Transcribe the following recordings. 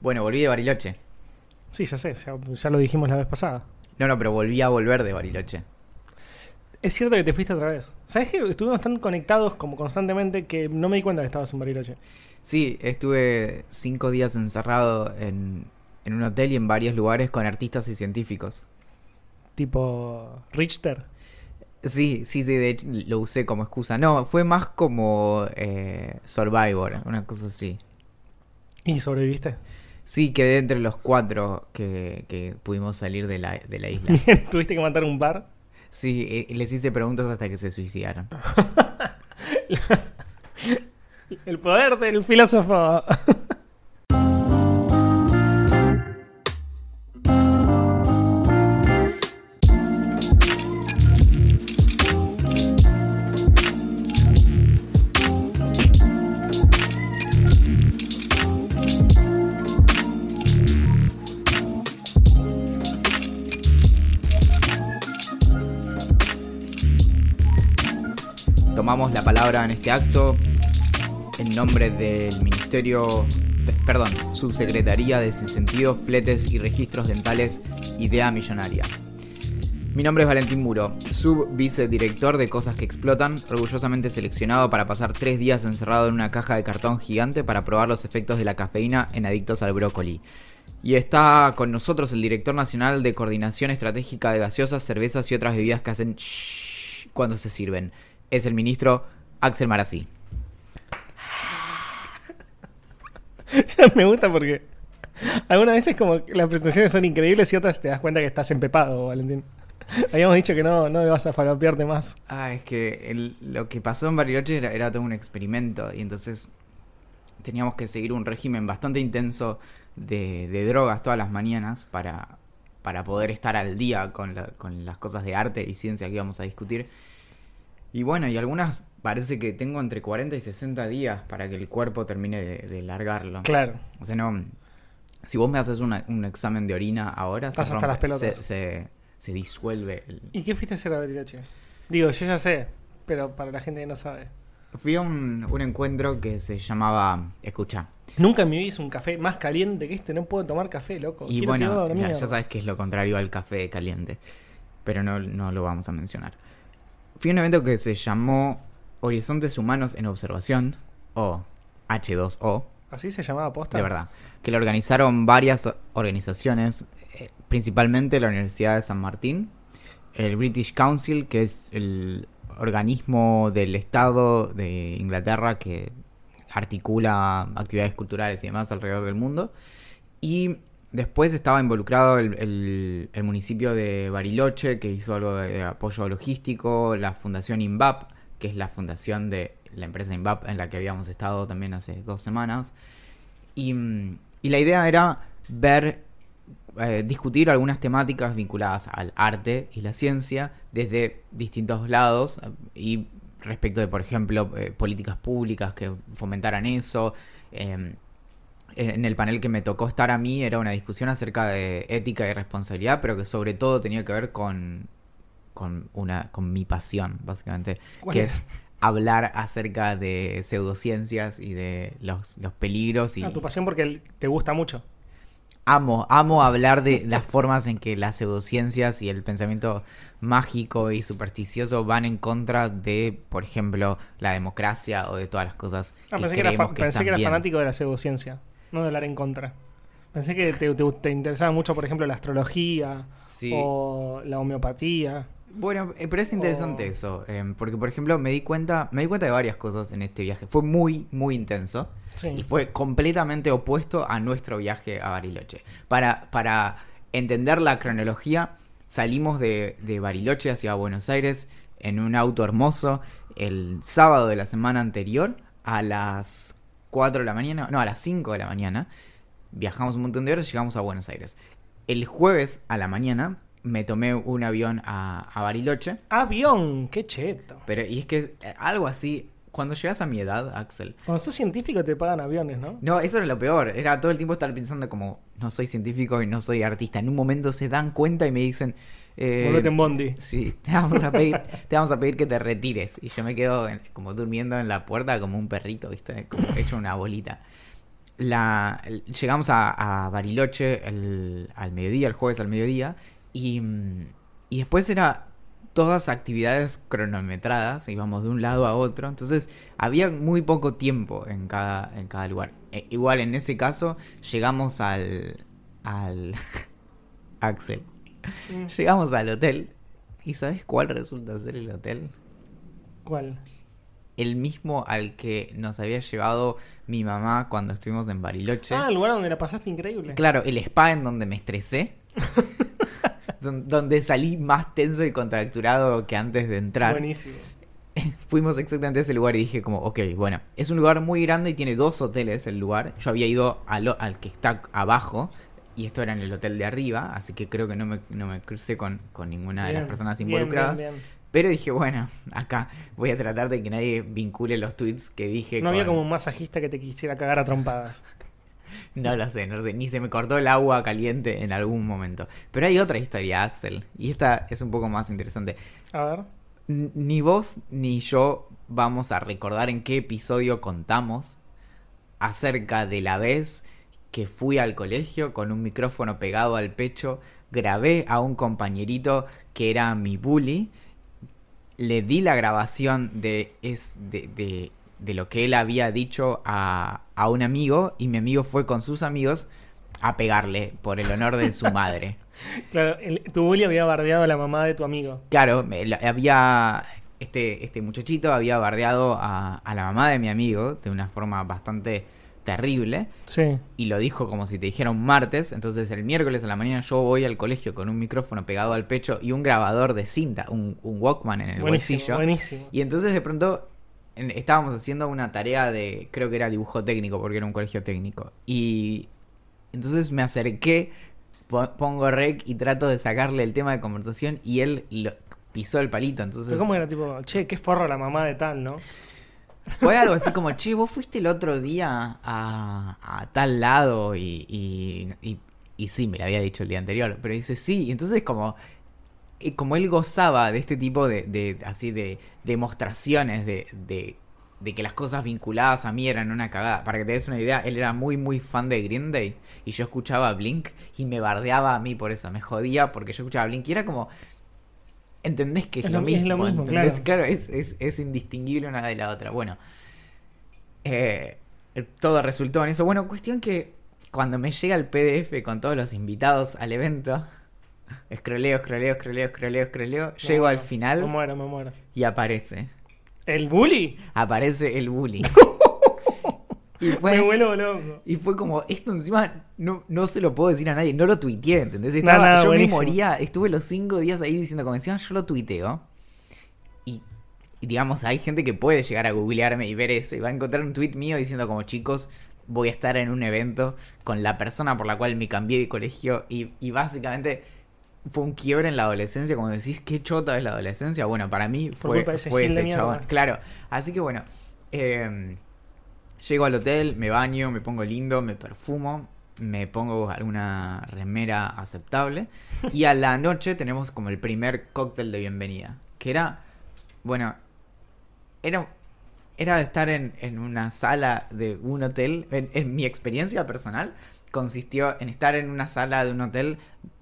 Bueno, volví de Bariloche. Sí, ya sé, ya, ya lo dijimos la vez pasada. No, no, pero volví a volver de Bariloche. Es cierto que te fuiste otra vez. ¿Sabes que estuvimos tan conectados como constantemente que no me di cuenta que estabas en Bariloche? Sí, estuve cinco días encerrado en, en un hotel y en varios lugares con artistas y científicos. Tipo Richter. Sí, sí, sí, de hecho lo usé como excusa. No, fue más como eh, Survivor, una cosa así. ¿Y sobreviviste? Sí, quedé entre los cuatro que, que pudimos salir de la, de la isla. ¿Tuviste que matar un bar? Sí, eh, les hice preguntas hasta que se suicidaron. El poder del filósofo. En este acto en nombre del Ministerio, perdón, Subsecretaría de Sinsentidos, Fletes y Registros Dentales, Idea Millonaria. Mi nombre es Valentín Muro, subvicedirector de Cosas que Explotan, orgullosamente seleccionado para pasar tres días encerrado en una caja de cartón gigante para probar los efectos de la cafeína en adictos al brócoli. Y está con nosotros el director nacional de Coordinación Estratégica de Gaseosas, Cervezas y otras bebidas que hacen shhh cuando se sirven. Es el ministro Axel Marazzi. Ya me gusta porque algunas veces como que las presentaciones son increíbles y otras te das cuenta que estás empepado, Valentín. Habíamos dicho que no, no me vas a falopearte más. Ah, es que el- lo que pasó en Bariloche era, era todo un experimento y entonces teníamos que seguir un régimen bastante intenso de, de drogas todas las mañanas para, para poder estar al día con, la- con las cosas de arte y ciencia que íbamos a discutir. Y bueno, y algunas parece que tengo entre 40 y 60 días para que el cuerpo termine de, de largarlo. Claro. O sea, no. Si vos me haces una- un examen de orina ahora, se, rompe, las pelotas. se, se- se disuelve. el- ¿Y qué fuiste a hacer a Bariloche? Digo, yo ya sé, pero para la gente que no sabe. Fui a un, un encuentro que se llamaba Escucha. Nunca en mi vida hice un café más caliente que este. No puedo tomar café, loco. Y Quiero bueno, ya sabes que es lo contrario al café caliente. Pero no, no lo vamos a mencionar. Fui a un evento que se llamó Horizontes Humanos en Observación, o H2O, ¿Así se llamaba posta? de verdad. Que lo organizaron varias organizaciones, eh, principalmente la Universidad de San Martín, el British Council, que es el organismo del Estado de Inglaterra que articula actividades culturales y demás alrededor del mundo. Y después estaba involucrado el, el- el municipio de Bariloche, que hizo algo de apoyo logístico, la Fundación INVAP, que es la fundación de la empresa INVAP en la que habíamos estado también hace dos semanas. Y, mm, y la idea era ver, eh, discutir algunas temáticas vinculadas al arte y la ciencia desde distintos lados eh, y respecto de, por ejemplo, eh, políticas públicas que fomentaran eso. em, en en el panel que me tocó estar a mí era una discusión acerca de ética y responsabilidad, pero que sobre todo tenía que ver con, con, una, con mi pasión, básicamente, ¿Cuál que es? es hablar acerca de pseudociencias y de los, los peligros y Ah, tu pasión porque te gusta mucho. amo, amo hablar de las formas en que las pseudociencias y el pensamiento mágico y supersticioso van en contra de, por ejemplo, la democracia o de todas las cosas Ah, que pensé que, era, que pensé que era fanático de la pseudociencia, no de hablar en contra. Pensé que te, te- te interesaba mucho, por ejemplo, la astrología Sí. o la homeopatía. Bueno, eh, pero es interesante O- eso, em, porque por ejemplo me di cuenta, me di cuenta de varias cosas en este viaje. Fue muy, muy intenso Sí. y fue completamente opuesto a nuestro viaje a Bariloche. Para, para entender la cronología, salimos de, de Bariloche hacia Buenos Aires en un auto hermoso el sábado de la semana anterior a las 4 de la mañana, no, a las 5 de la mañana. Viajamos un montón de horas y llegamos a Buenos Aires. El jueves a la mañana me tomé un avión a, a Bariloche. Avión, qué cheto. Pero, y es que eh, algo así, cuando llegas a mi edad, Axel. Cuando sos científico te pagan aviones, ¿no? No, eso era lo peor. Era todo el tiempo estar pensando como, no soy científico y no soy artista. En un momento se dan cuenta y me dicen... Eh, en bondi. Sí, te vamos, a pedir, te vamos a pedir que te retires. Y yo me quedo en- como durmiendo en la puerta como un perrito, ¿viste? Como hecho una bolita. la, llegamos a, a Bariloche el- al mediodía, el jueves al mediodía, y, y después era todas actividades cronometradas, íbamos de un lado a otro, entonces había muy poco tiempo en cada, en cada lugar. E- igual en ese caso llegamos al... al Axel. Mm, Llegamos al hotel. ¿Y sabes cuál resulta ser el hotel? ¿Cuál? El mismo al que nos había llevado mi mamá cuando estuvimos en Bariloche. Ah, el lugar donde la pasaste increíble. Claro, el spa en donde me estresé. Don- donde salí más tenso y contracturado que antes de entrar. Buenísimo. Fuimos exactamente a ese lugar y dije como, ok, bueno, es un lugar muy grande y tiene dos hoteles el lugar. Yo había ido al, al que está abajo y esto era en el hotel de arriba, así que creo que no me, no me crucé con, con ninguna de las personas involucradas. bien, bien. Pero dije, bueno, acá voy a tratar de que nadie vincule los tweets que dije. No había como un masajista que te quisiera cagar a trompadas. No lo sé, no lo sé. Ni se me cortó el agua caliente en algún momento. Pero hay otra historia, Axel. Y esta es un poco más interesante. A ver. Ni vos ni yo vamos a recordar en qué episodio contamos acerca de la vez que fui al colegio con un micrófono pegado al pecho, grabé a un compañerito que era mi bully, le di la grabación de, es, de, de- de lo que él había dicho a, a un amigo y mi amigo fue con sus amigos a pegarle por el honor de su madre. Claro, el- tu bully había bardeado a la mamá de tu amigo. Claro, me- la- había. Este, este muchachito había bardeado a, a la mamá de mi amigo de una forma bastante terrible. Sí. Y lo dijo como si te dijera un martes. Entonces el miércoles a la mañana yo voy al colegio con un micrófono pegado al pecho y un grabador de cinta, un, un Walkman en el Buenísimo, bolsillo. buenísimo. Y entonces de pronto estábamos haciendo una tarea de, creo que era dibujo técnico, porque era un colegio técnico. Y entonces me acerqué, po- pongo rec y trato de sacarle el tema de conversación y él lo- pisó el palito. Entonces Pero ¿cómo era tipo, che, qué forro la mamá de tal, ¿no? fue algo así como, che, vos fuiste el otro día a, a tal lado y, y, y, y sí, me lo había dicho el día anterior, pero dice sí, y entonces como, como él gozaba de este tipo de, de así de demostraciones de, de, de que las cosas vinculadas a mí eran una cagada. Para que te des una idea, él era muy muy fan de Green Day y yo escuchaba Blink y me bardeaba a mí por eso, me jodía porque yo escuchaba Blink y era como... ¿Entendés que es, Es lo, lo- es mismo? lo mismo, ¿entendés? claro. Es, es indistinguible una de la otra. Bueno, eh, todo resultó en eso. Bueno, cuestión que cuando me llega el PDF con todos los invitados al evento, escroleo, escroleo, escroleo, escroleo, escroleo, Me llego muero, al final Me muero, me muero. y aparece. ¿El bully? Aparece el bully. y Me fue, vuelvo loco. y fue como, esto encima no, no se lo puedo decir a nadie, no lo tuiteé, ¿entendés? Estaba- yo buenísimo. me moría, estuve los cinco días ahí diciendo como encima yo lo tuiteo. Y, y digamos, hay gente que puede llegar a googlearme y ver eso y va a encontrar un tweet mío diciendo como chicos, voy a estar en un evento con la persona por la cual me cambié de colegio y, y básicamente fue un quiebre en la adolescencia, como decís, qué chota es la adolescencia. Bueno, para mí fue, ese fue ese chabón. Claro, así que bueno, eh, llego al hotel, me baño, me pongo lindo, me perfumo, me pongo alguna remera aceptable y a la noche tenemos como el primer cóctel de bienvenida, que era, bueno, era, era estar en, en una sala de un hotel, en, en mi experiencia personal consistió en estar en una sala de un hotel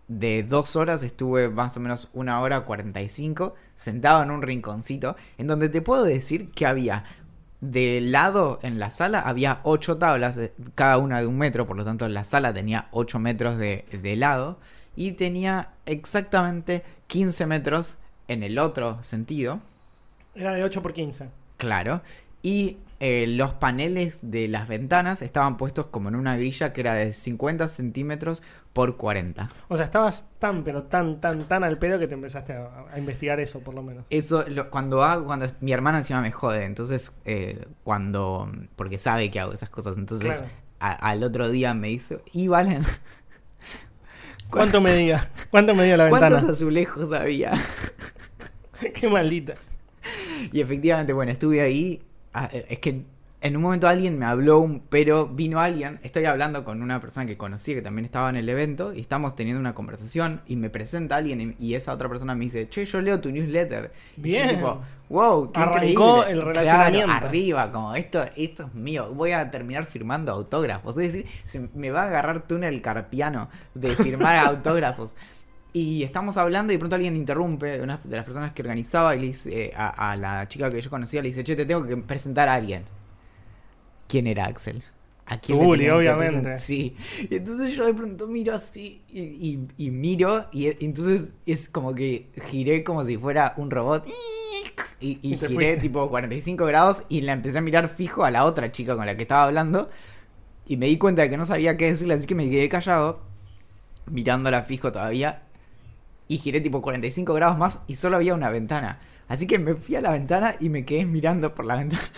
de dos horas, estuve más o menos una hora 45 sentado en un rinconcito, en donde te puedo decir que había de lado en la sala había ocho tablas, eh, cada una de un metro, por lo tanto la sala tenía 8 metros de, de lado y tenía exactamente 15 metros en el otro sentido, Era de 8 por 15. claro, y eh, los paneles de las ventanas estaban puestos como en una grilla que era de 50 centímetros por 40. O sea, estabas tan, pero tan, tan, tan al pedo que te empezaste a, a investigar eso, por lo menos. Eso, lo- cuando hago, cuando mi hermana encima me jode, entonces, eh, cuando, porque sabe que hago esas cosas, entonces Claro. a- al otro día me hizo, y Valen, ¿Cuánto medía? ¿Cuánto medía la ¿cuántos ventana? azulejos había? Qué maldita. Y efectivamente, bueno, estuve ahí, es que en un momento alguien me habló, un- pero vino alguien, estoy hablando con una persona que conocí que también estaba en el evento y estamos teniendo una conversación y me presenta alguien y, y esa otra persona me dice, che, yo leo tu newsletter. Y yo Bien. tipo, wow, qué Arrancó increíble". el Claro, relacionamiento. arriba, como esto, esto es mío, voy a terminar firmando autógrafos. Es decir, se me va a agarrar túnel carpiano de firmar autógrafos. Y estamos hablando y de pronto alguien interrumpe, una de las personas que organizaba, y le dice eh, a, a la chica que yo conocía, le dice, che, te tengo que presentar a alguien. ¿Quién era Axel? ¿A quién Uli, obviamente. Sí. Y entonces yo de pronto miro así y, y- y miro y entonces es como que giré como si fuera un robot. Y, giré fuiste. tipo 45 grados y la empecé a mirar fijo a la otra chica con la que estaba hablando. Y me di cuenta de que no sabía qué decirle, así que me quedé callado, mirándola fijo todavía. Y giré tipo 45 grados más y solo había una ventana. Así que me fui a la ventana y me quedé mirando por la ventana.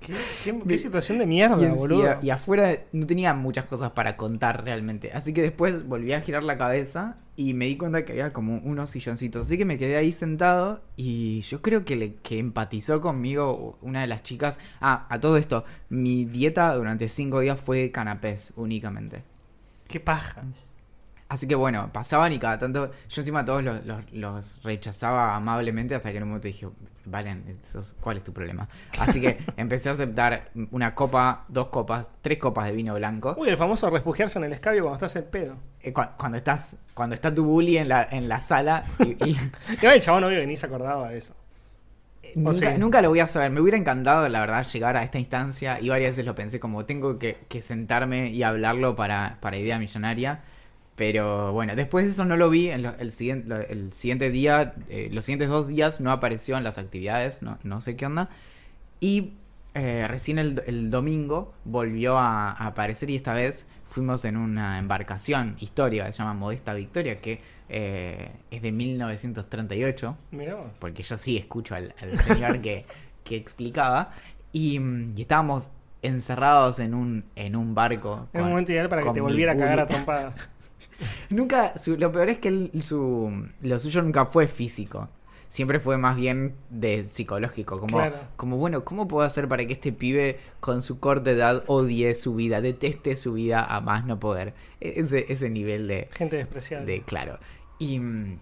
¿Qué, qué- qué situación de mierda, y, en- boludo? y a- y afuera no tenía muchas cosas para contar realmente. Así que después volví a girar la cabeza y me di cuenta que había como unos silloncitos. Así que me quedé ahí sentado y yo creo que, le, que empatizó conmigo una de las chicas. Ah, a todo esto, mi dieta durante cinco días fue canapés únicamente. Qué paja. Así que bueno, pasaban y cada tanto. Yo encima a todos los, los- los rechazaba amablemente hasta que en un momento dije, Valen, ¿cuál es tu problema? Así que empecé a aceptar una copa, dos copas, tres copas de vino blanco. Uy, el famoso refugiarse en el escabio cuando estás en pedo. Eh, cu- cuando estás, cuando está tu bully en la, en la sala y, y- Igual el chabón obvio que ni se acordaba de eso. nunca, sí. nunca lo voy a saber. Me hubiera encantado, la verdad, llegar a esta instancia y varias veces lo pensé como tengo que, que sentarme y hablarlo para, para idea millonaria. Pero bueno, después de eso no lo vi. En lo- el, siguiente, el siguiente día, eh, los siguientes dos días no apareció en las actividades, no, no sé qué onda. Y eh, recién el, el domingo volvió a, a aparecer y esta vez fuimos en una embarcación histórica que se llama Modesta Victoria, que eh, es de 1938 Mirá vos. porque yo sí escucho al, al señor que, que explicaba, y, mm, y estábamos encerrados en un, en un barco. Es un momento ideal para que te volviera a cagar a bully. Nunca, su- lo peor es que su, lo suyo nunca fue físico. Siempre fue más bien de psicológico, como, Claro. como bueno, ¿cómo puedo hacer para que este pibe con su corta edad odie su vida, deteste su vida a más no poder? E- Ese, ese nivel de, Gente despreciable. de claro. Y mm,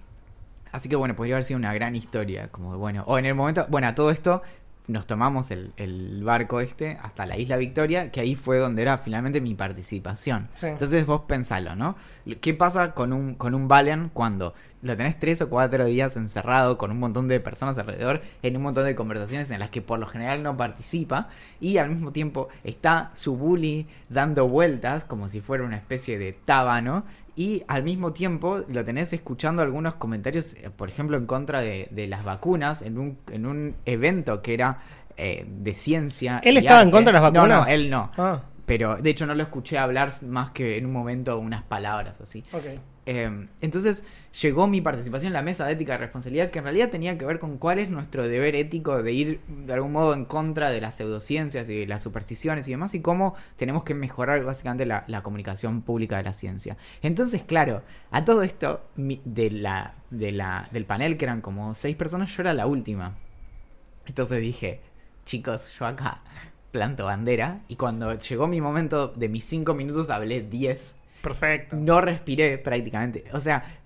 así que bueno, podría haber sido una gran historia. Como bueno. O en el momento. Bueno, a todo esto. Nos tomamos el, el barco este hasta la isla Victoria, que ahí fue donde era finalmente mi participación. Sí. Entonces vos pensalo, ¿no? ¿Qué pasa con un, con un Valen cuando lo tenés tres o cuatro días encerrado con un montón de personas alrededor, en un montón de conversaciones en las que por lo general no participa, y al mismo tiempo está su bully dando vueltas como si fuera una especie de tábano, y al mismo tiempo lo tenés escuchando algunos comentarios, eh, por ejemplo, en contra de, de las vacunas, en un, en un evento que era eh, de ciencia. ¿Él estaba en contra de las No, no, vacunas? él no. Ah, Pero de hecho no lo escuché hablar más que en un momento unas palabras así. ok. Eh, entonces llegó mi participación en la mesa de ética y responsabilidad que en realidad tenía que ver con cuál es nuestro deber ético de ir de algún modo en contra de las pseudociencias y de las supersticiones y demás y cómo tenemos que mejorar básicamente la, comunicación pública de la ciencia. Entonces, claro, a todo esto de la, de del panel que eran como seis personas, yo era la última. Entonces dije, chicos, yo acá planto bandera y cuando llegó mi momento de mis cinco minutos hablé 10 Perfecto. no respiré prácticamente. O sea,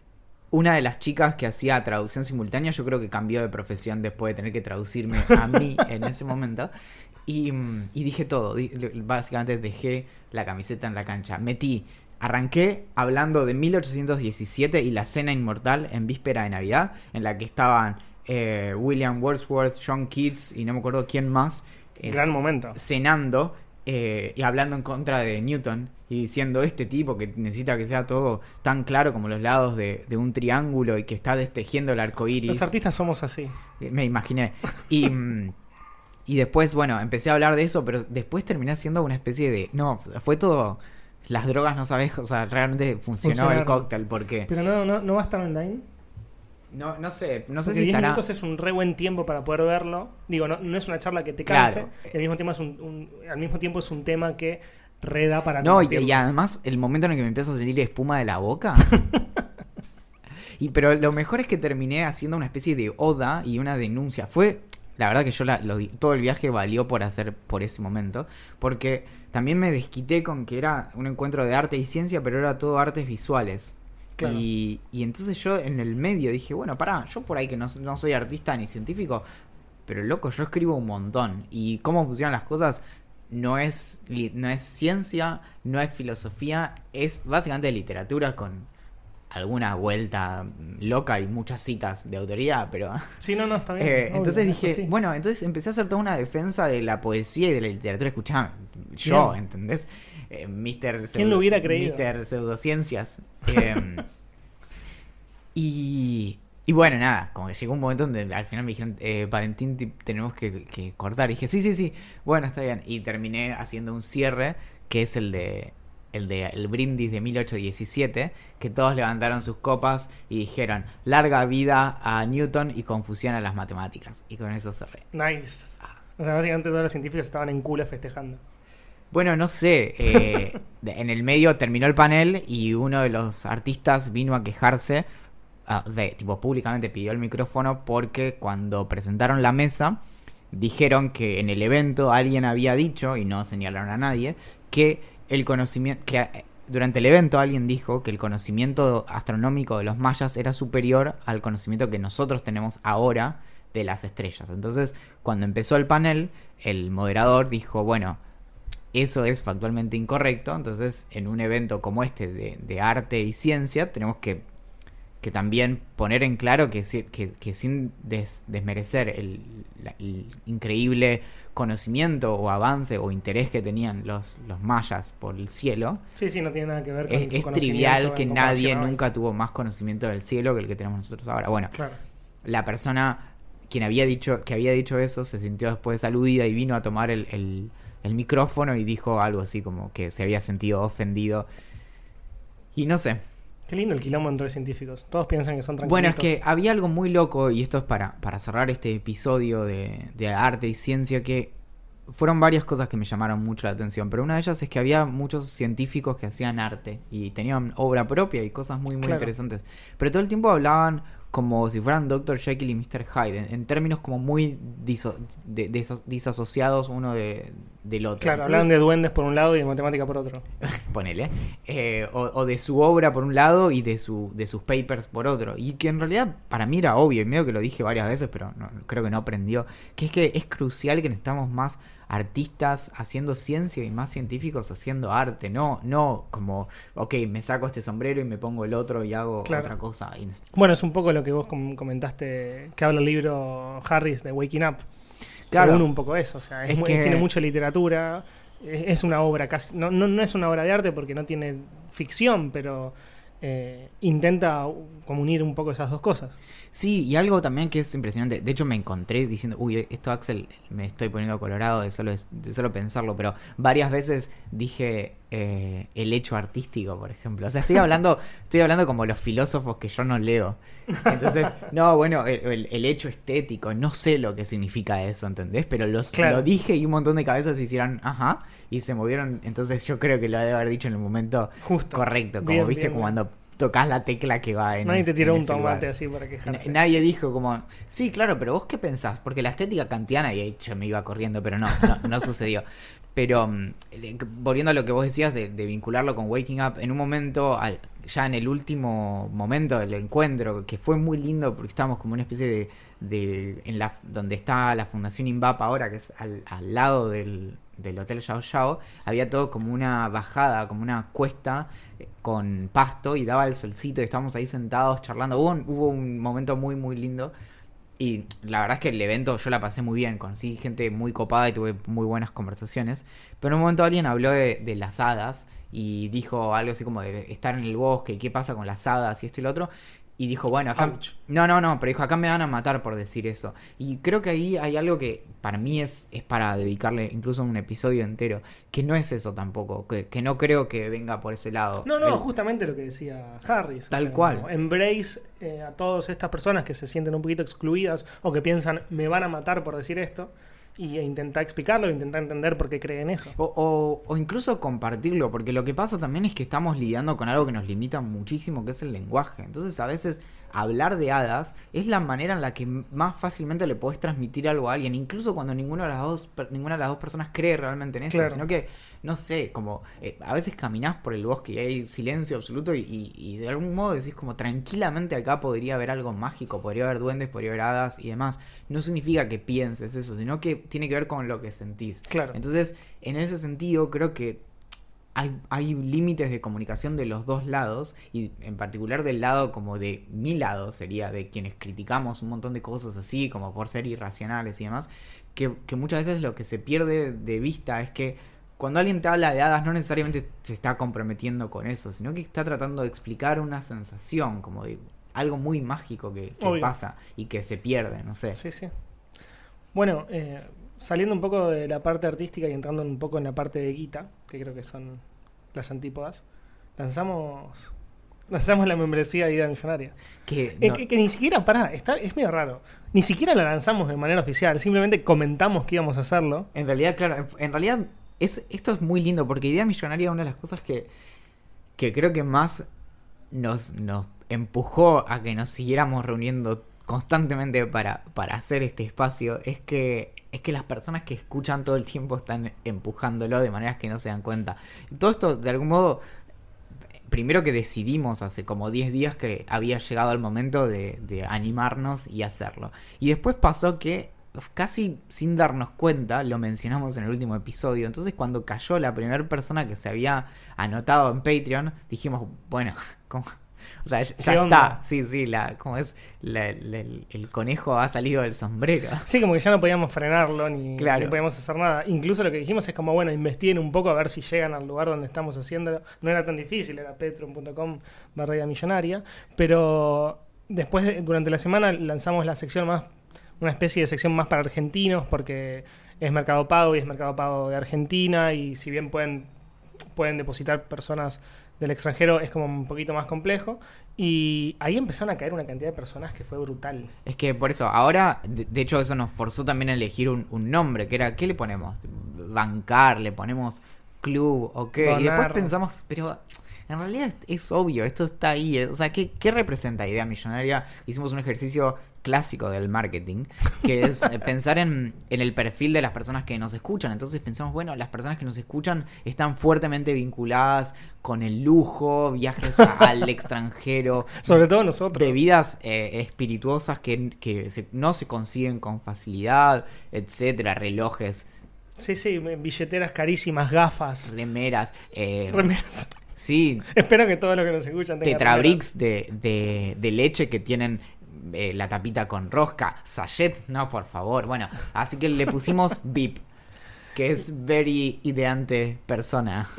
una de las chicas que hacía traducción simultánea, yo creo que cambió de profesión después de tener que traducirme a mí en ese momento. Y, mm, y dije todo. Básicamente dejé la camiseta en la cancha. Metí. Arranqué hablando de 1817 y la cena inmortal en víspera de Navidad, en la que estaban eh, William Wordsworth, John Keats y no me acuerdo quién más. eh, Gran momento. cenando eh, y hablando en contra de Newton y diciendo este tipo que necesita que sea todo tan claro como los lados de, de un triángulo y que está destejiendo el arco iris. Los artistas somos así. Me imaginé. Y, mm, y después, bueno, empecé a hablar de eso, pero después terminé siendo una especie de. No, fue todo. Las drogas, no sabes, o sea, realmente funcionó el cóctel porque. Pero no, no, no va a estar online. No, no sé, no sé Porque si 10 estará. minutos es un re buen tiempo para poder verlo. Digo, no, no es una charla que te Claro. canse. y al mismo tiempo es un, un- al mismo tiempo es un tema que reda para No, y, y además el momento en el que me empieza a salir espuma de la boca. y pero lo mejor es que terminé haciendo una especie de oda y una denuncia. Fue la verdad que yo la- lo todo el viaje valió por hacer por ese momento, porque también me desquité con que era un encuentro de arte y ciencia, pero era todo artes visuales. Claro. Y, y entonces yo en el medio dije, bueno, pará, yo por ahí que no, no soy artista ni científico, pero loco, yo escribo un montón. Y cómo funcionan las cosas no es, no es ciencia, no es filosofía, es básicamente literatura con alguna vuelta loca y muchas citas de autoría, pero... Sí, no, no, está bien. Eh, obvio, entonces es dije, bueno, entonces empecé a hacer toda una defensa de la poesía y de la literatura. Escuchame, yo, Bien. ¿entendés? Eh, Mister ¿Quién lo hubiera creído? Mister Pseudociencias. Eh, y, y bueno, nada, como que llegó un momento donde al final me dijeron, eh, Valentín, tenemos que, que cortar. Y dije, sí, sí, sí, bueno, está bien. Y terminé haciendo un cierre, que es el de el de el brindis de 1817, que todos levantaron sus copas y dijeron, larga vida a Newton y confusión a las matemáticas. Y con eso cerré. Nice. O sea, básicamente todos los científicos estaban en culo festejando. Bueno, no sé, eh, en el medio terminó el panel y uno de los artistas vino a quejarse, ah, de, tipo públicamente pidió el micrófono porque cuando presentaron la mesa dijeron que en el evento alguien había dicho, y no señalaron a nadie, que el conocimiento, que eh, durante el evento alguien dijo que el conocimiento astronómico de los mayas era superior al conocimiento que nosotros tenemos ahora de las estrellas. Entonces, cuando empezó el panel, el moderador dijo, bueno, eso es factualmente incorrecto, entonces en un evento como este de, de arte y ciencia tenemos que, que también poner en claro que, que, que sin des- desmerecer el, la- el increíble conocimiento o avance o interés que tenían los, los mayas por el cielo, Sí, sí, no tiene nada que ver con es, su es trivial que nadie nunca tuvo más conocimiento del cielo que el que tenemos nosotros ahora. Bueno, Claro. la persona quien había dicho que había dicho eso se sintió después aludida y vino a tomar el, el- el micrófono y dijo algo así como que se había sentido ofendido y no sé Qué lindo el quilombo entre científicos. Todos piensan que son tranquilos. bueno es que había algo muy loco y esto es para, para cerrar este episodio de, de arte y ciencia que fueron varias cosas que me llamaron mucho la atención pero una de ellas es que había muchos científicos que hacían arte y tenían obra propia y cosas muy muy Claro. interesantes pero todo el tiempo hablaban como si fueran Dr. Jekyll y Mr. Hyde, en, en términos como muy diso- de- deso- disasociados uno de, del otro. Claro, hablan de duendes por un lado y de matemática por otro. ponele, eh, o, o de su obra por un lado y de, su, de sus papers por otro. Y que en realidad para mí era obvio, y medio que lo dije varias veces, pero no- creo que no aprendió, que es que es crucial que necesitamos más artistas haciendo ciencia y más científicos haciendo arte, no, no como, ok, me saco este sombrero y me pongo el otro y hago Claro. otra cosa. Bueno, es un poco lo que vos com- comentaste, que habla el libro Harris de Waking Up. Claro. Une un poco eso. O sea, es Es muy- que- tiene mucha literatura. Es, es una obra casi. No, no, no es una obra de arte porque no tiene ficción, pero eh, intenta como unir un poco esas dos cosas. Sí, y algo también que es impresionante. De hecho, me encontré diciendo, uy, esto Axel, me estoy poniendo colorado de solo, de solo pensarlo, pero varias veces dije eh, el hecho artístico, por ejemplo. O sea, estoy hablando, estoy hablando como los filósofos que yo no leo. Entonces, no, bueno, el, el- el hecho estético, no sé lo que significa eso, ¿entendés? Pero los, Claro. lo dije y un montón de cabezas se hicieron, ajá, y se movieron. Entonces, yo creo que lo debe haber dicho en el momento Justo. correcto, como Bien, viste, bien, como bien. cuando tocas la tecla que va en Nadie te tiró un tomate lugar. así para quejarse. Nadie dijo como, sí, claro, pero vos qué pensás, porque la estética kantiana, y ahí yo me iba corriendo, pero no, no, no sucedió. Pero mm, volviendo a lo que vos decías de, de vincularlo con Waking Up, en un momento, al- ya en el último momento del encuentro, que fue muy lindo porque estábamos como una especie de, en la, donde está la Fundación INVAP ahora, que es al, lado del, Hotel Yao Yao, había todo como una bajada, como una cuesta eh, con pasto y daba el solcito y estábamos ahí sentados charlando. Hubo hubo un momento muy, muy lindo. Y la verdad es que el evento yo la pasé muy bien, conocí gente muy copada y tuve muy buenas conversaciones. Pero en un momento alguien habló de, de las hadas y dijo algo así como de estar en el bosque y qué pasa con las hadas y esto y lo otro. Y dijo, bueno, acá... Ouch. No, no, no, pero dijo, acá me van a matar por decir eso. Y creo que ahí hay algo que para mí es, es para dedicarle incluso un episodio entero, que no es eso tampoco, que, que no creo que venga por ese lado. No, no, El- justamente lo que decía Harris. o Tal sea, cual. Embrace eh, a todas estas personas que se sienten un poquito excluidas o que piensan me van a matar por decir esto y e intentar explicarlo, intentar entender por qué creen eso. O, o- o incluso compartirlo, porque lo que pasa también es que estamos lidiando con algo que nos limita muchísimo, que es el lenguaje. Entonces a veces hablar de hadas es la manera en la que más fácilmente le podés transmitir algo a alguien, incluso cuando ninguna de las dos, ninguna de las dos personas cree realmente en eso, Claro. sino que, no sé, como eh, a veces caminás por el bosque y hay silencio absoluto y, y- y de algún modo decís como tranquilamente acá podría haber algo mágico, podría haber duendes, podría haber hadas y demás. No significa que pienses eso, sino que tiene que ver con lo que sentís. Claro. Entonces, en ese sentido, creo que hay, hay límites de comunicación de los dos lados, y en particular del lado como de mi lado, sería de quienes criticamos un montón de cosas así, como por ser irracionales y demás, que, que muchas veces lo que se pierde de vista es que cuando alguien te habla de hadas no necesariamente se está comprometiendo con eso, sino que está tratando de explicar una sensación, como de algo muy mágico que, pasa y que se pierde, no sé. Sí, sí. Bueno, eh, saliendo un poco de la parte artística y entrando un poco en la parte de guita, que creo que son las antípodas, lanzamos lanzamos la membresía de Idea Millonaria. Que no- que, que ni siquiera, pará, está, es medio raro. Ni siquiera la lanzamos de manera oficial, simplemente comentamos que íbamos a hacerlo. En realidad, claro, en- realidad es, esto es muy lindo porque Idea Millonaria una de las cosas que, que creo que más nos, nos empujó a que nos siguiéramos reuniendo constantemente para, para hacer este espacio es que es que las personas que escuchan todo el tiempo están empujándolo de maneras que no se dan cuenta. Todo esto, de algún modo, primero que decidimos hace como 10 días que había llegado el momento de, de animarnos y hacerlo. Y después pasó que casi sin darnos cuenta, lo mencionamos en el último episodio, entonces cuando cayó la primera persona que se había anotado en Patreon, dijimos, bueno, ¿cómo? O sea, ya, está, sí, sí, la, como es, La- la- el, el conejo ha salido del sombrero. Sí, como que ya no podíamos frenarlo ni, Claro. ni podíamos hacer nada. Incluso lo que dijimos es como, bueno, investiguen un poco a ver si llegan al lugar donde estamos haciendo. No era tan difícil, era patreon.com barra millonaria. Pero después, de- durante la semana, lanzamos la sección más, una especie de sección más para argentinos, porque es Mercado Pago y es Mercado Pago de Argentina. Y si bien pueden, pueden depositar personas del extranjero, es como un poquito más complejo. Y ahí empezaron a caer una cantidad de personas que fue brutal. Es que por eso, ahora, de, de hecho, eso nos forzó también a elegir un, un nombre, que era, ¿qué le ponemos? Bancar, le ponemos club, o qué. Y después pensamos, pero en realidad es, es obvio, esto está ahí. eh, O sea, ¿qué, ¿qué representa Idea Millonaria? Hicimos un ejercicio clásico del marketing, que es eh, pensar en, en el perfil de las personas que nos escuchan. Entonces pensamos, bueno, las personas que nos escuchan están fuertemente vinculadas con el lujo, viajes a- al extranjero, Sobre todo nosotros. bebidas eh, espirituosas que, que se- no se consiguen con facilidad, etcétera, relojes, Sí, sí, billeteras carísimas, gafas, remeras, eh, remeras. sí, Espero que todos los que nos escuchan tengan tetrabricks de, de, de leche que tienen eh, la tapita con rosca, sachet, no, por favor, bueno, así que le pusimos VIP, que es very ideante persona.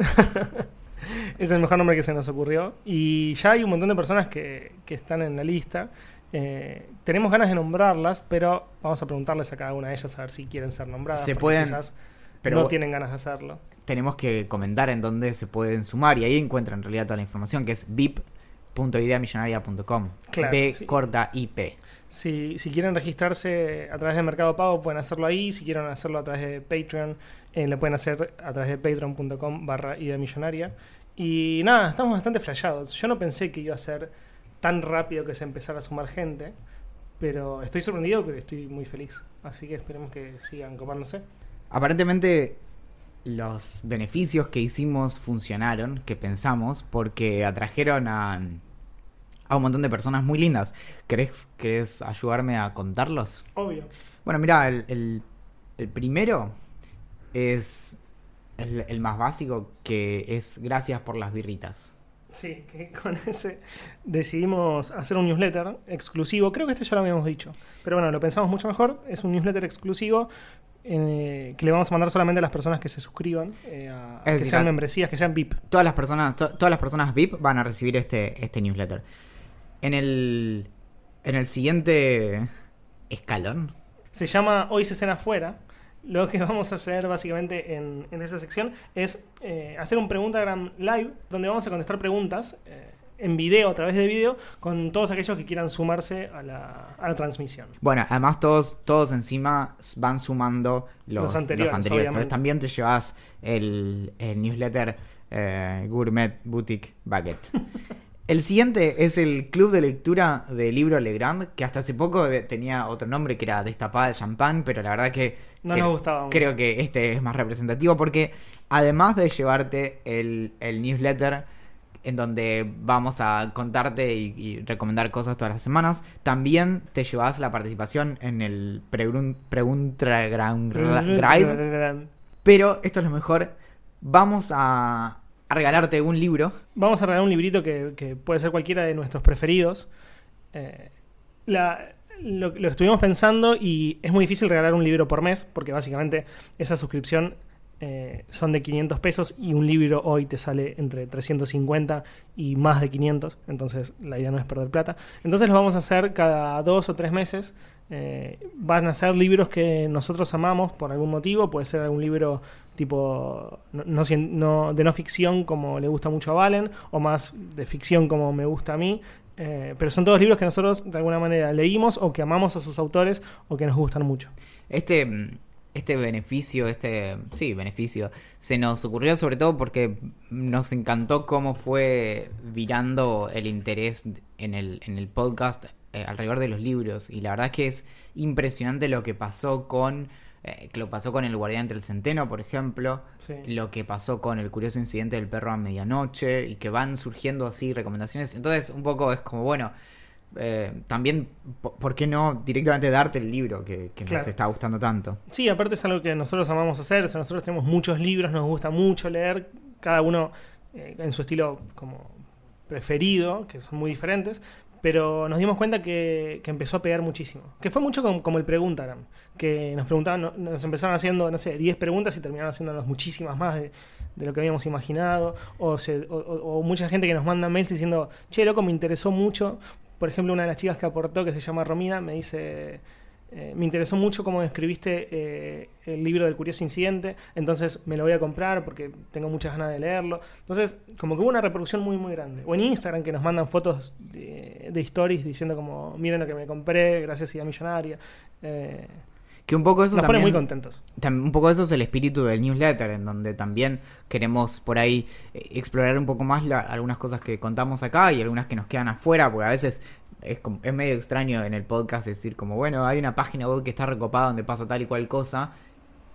Es el mejor nombre que se nos ocurrió. Y ya hay un montón de personas que, que están en la lista. Eh, tenemos ganas de nombrarlas, pero vamos a preguntarles a cada una de ellas a ver si quieren ser nombradas. Se pueden- quizás Pero no tienen ganas de hacerlo. tenemos que comentar en dónde se pueden sumar y ahí encuentran en realidad toda la información, que es vip.ideamillonaria.com. Claro, B sí. corta IP. Si, si quieren registrarse a través de Mercado Pago, pueden hacerlo ahí. Si quieren hacerlo a través de Patreon, eh, lo pueden hacer a través de patreon.com barra idea millonaria. Y nada, estamos bastante flashados. Yo no pensé que iba a ser tan rápido que se empezara a sumar gente, pero estoy sorprendido, pero estoy muy feliz. Así que esperemos que sigan copándose. Aparentemente los beneficios que hicimos funcionaron, que pensamos, porque atrajeron a, a un montón de personas muy lindas. ¿Querés, querés ayudarme a contarlos? Obvio. Bueno, mira, el, el- el primero es el, el más básico, que es gracias por las birritas. Sí, que con ese decidimos hacer un newsletter exclusivo. Creo que esto ya lo habíamos dicho. Pero bueno, lo pensamos mucho mejor. Es un newsletter exclusivo eh, que le vamos a mandar solamente a las personas que se suscriban, eh, a- que decir, sean membresías, que sean VIP. todas las personas to- todas las personas VIP van a recibir este este newsletter en el en el siguiente escalón Se llama Hoy se cena afuera. Lo que vamos a hacer básicamente en, en esa sección es eh, hacer un Preguntagram live donde vamos a contestar preguntas eh, en video, a través de video, con todos aquellos que quieran sumarse a la, a la transmisión. bueno además todos todos encima van sumando los, Los anteriores, Entonces también te llevas el, el newsletter eh, gourmet boutique baguette El siguiente es el Club de Lectura de Libro Legrand, que hasta hace poco de- tenía otro nombre que era Destapada el Champán, pero la verdad que, No que- nos gustaba mucho. creo que este es más representativo porque además de llevarte el, el newsletter en donde vamos a contarte y, y recomendar cosas todas las semanas, también te llevas la participación en el Pregun- Pregunta Drive. Pero esto es lo mejor, vamos a, a regalarte un libro. Vamos a regalar un librito que, que puede ser cualquiera de nuestros preferidos. Eh, la- lo, lo estuvimos pensando y es muy difícil regalar un libro por mes porque básicamente esa suscripción eh, son de 500 pesos y un libro hoy te sale entre 350 y más de 500. Entonces la idea no es perder plata. Entonces los vamos a hacer cada dos o tres meses. Eh, van a ser libros que nosotros amamos por algún motivo. Puede ser algún libro tipo no, de no ficción como le gusta mucho a Valen o más de ficción como me gusta a mí. Eh, pero son todos libros que nosotros de alguna manera leímos o que amamos a sus autores o que nos gustan mucho. Este, este beneficio, este, sí, beneficio, se nos ocurrió sobre todo porque nos encantó cómo fue virando el interés en el, en el podcast eh, alrededor de los libros. Y la verdad es que es impresionante lo que pasó con, eh, que lo pasó con El Guardián del Centeno, por ejemplo. Sí. lo que pasó con el curioso incidente del perro a medianoche y que van surgiendo así recomendaciones. Entonces, un poco es como, bueno, eh, también, po- ¿por qué no directamente darte el libro que, que Claro. nos está gustando tanto? Sí, aparte es algo que nosotros amamos hacer. O sea, nosotros tenemos muchos libros, nos gusta mucho leer, cada uno eh, en su estilo como preferido, que son muy diferentes. Pero nos dimos cuenta que, que empezó a pegar muchísimo. Que fue mucho como, como el Preguntagram. Que nos preguntaban, no- nos empezaron haciendo, no sé, 10 preguntas y terminaron haciéndonos muchísimas más de, de lo que habíamos imaginado. O, se- o- o- o mucha gente que nos manda mails diciendo, che, loco, me interesó mucho. Por ejemplo, una de las chicas que aportó, que se llama Romina, me dice, eh, me interesó mucho cómo escribiste eh, el libro del curioso incidente, entonces me lo voy a comprar porque tengo muchas ganas de leerlo. Entonces, como que hubo una reproducción muy, muy grande. O en Instagram que nos mandan fotos de, de stories diciendo como, miren lo que me compré, gracias Idea Millonaria. Eh, Que un poco eso nos pone también... muy contentos. Tam- Un poco eso es el espíritu del newsletter, en donde también queremos por ahí eh, explorar un poco más la- algunas cosas que contamos acá y algunas que nos quedan afuera, porque a veces es, como- es medio extraño en el podcast decir como, bueno, hay una página web que está recopada donde pasa tal y cual cosa,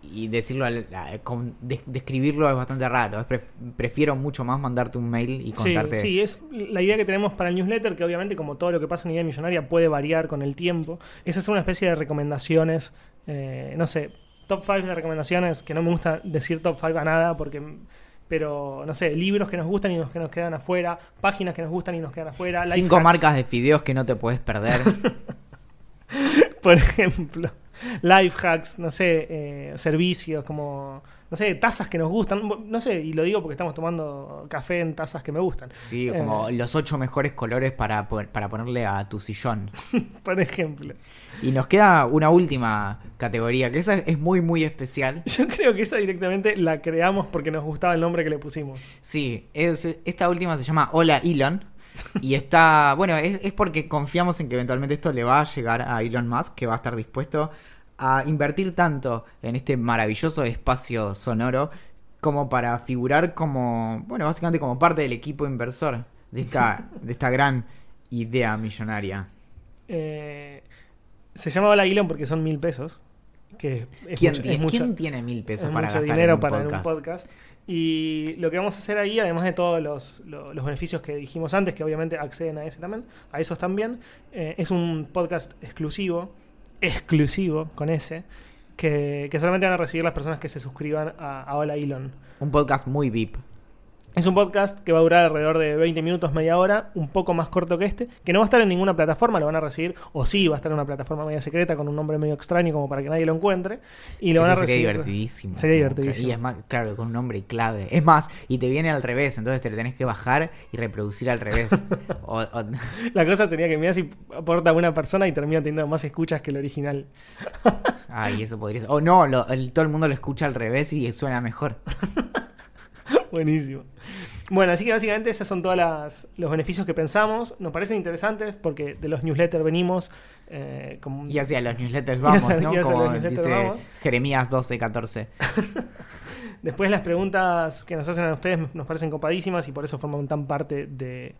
y decirlo, a- con- de- describirlo es bastante raro. Es pref- prefiero mucho más mandarte un mail y Sí, contarte... sí, es la idea que tenemos para el newsletter, que obviamente como todo lo que pasa en Idea Millonaria puede variar con el tiempo, es hacer una especie de recomendaciones, eh, no sé, top 5 de recomendaciones, que no me gusta decir top 5 a nada, porque pero no sé, libros que nos gustan y los que nos quedan afuera, páginas que nos gustan y nos quedan afuera, Cinco hacks, marcas de fideos que no te puedes perder. por ejemplo, life hacks, no sé, eh, servicios como no sé, tazas que nos gustan, no sé, y lo digo porque estamos tomando café en tazas que me gustan. Sí, como Eh. los ocho mejores colores para, para ponerle a tu sillón. Por ejemplo. Y nos queda una última categoría, que esa es muy, muy especial. Yo creo que esa directamente la creamos porque nos gustaba el nombre que le pusimos. Sí, es, esta última se llama Hola Elon. Y está, bueno, es, es porque confiamos en que eventualmente esto le va a llegar a Elon Musk, que va a estar dispuesto a invertir tanto en este maravilloso espacio sonoro como para figurar como, bueno, básicamente como parte del equipo inversor de esta, de esta gran idea millonaria. Eh, se llama Hola Elon porque son mil pesos. Que es ¿Quién, mucho- tiene, es mucho- ¿quién tiene mil pesos es para mucho gastar dinero en un para podcast? un podcast. Y lo que vamos a hacer ahí, además de todos los, lo- los beneficios que dijimos antes, que obviamente acceden a ese también, a esos también, eh, es un podcast exclusivo, exclusivo con ese, que, que solamente van a recibir las personas que se suscriban a, a Hola Elon. Un podcast muy VIP. Es un podcast que va a durar alrededor de 20 minutos, media hora, un poco más corto que este, que no va a estar en ninguna plataforma, lo van a recibir, o sí, va a estar en una plataforma media secreta con un nombre medio extraño como para que nadie lo encuentre. Y lo van a sería recibir. divertidísimo. Sería Como que- divertidísimo. Y es más, claro, con un nombre clave. Es más, y te viene al revés, entonces te lo tenés que bajar y reproducir al revés. O- o- La cosa sería que mira si aporta una persona y termina teniendo más escuchas que el original. ay, eso podría ser. O no, lo- el- todo el mundo lo escucha al revés y suena mejor. Buenísimo. Bueno, así que básicamente esos son todos los beneficios que pensamos. Nos parecen interesantes porque de los newsletters venimos. eh, como- Y hacia los newsletters vamos, hacia- ¿no? Como newsletters dice vamos. Jeremías 12, 14. Después las preguntas que nos hacen a ustedes nos parecen copadísimas y por eso forman tan parte de,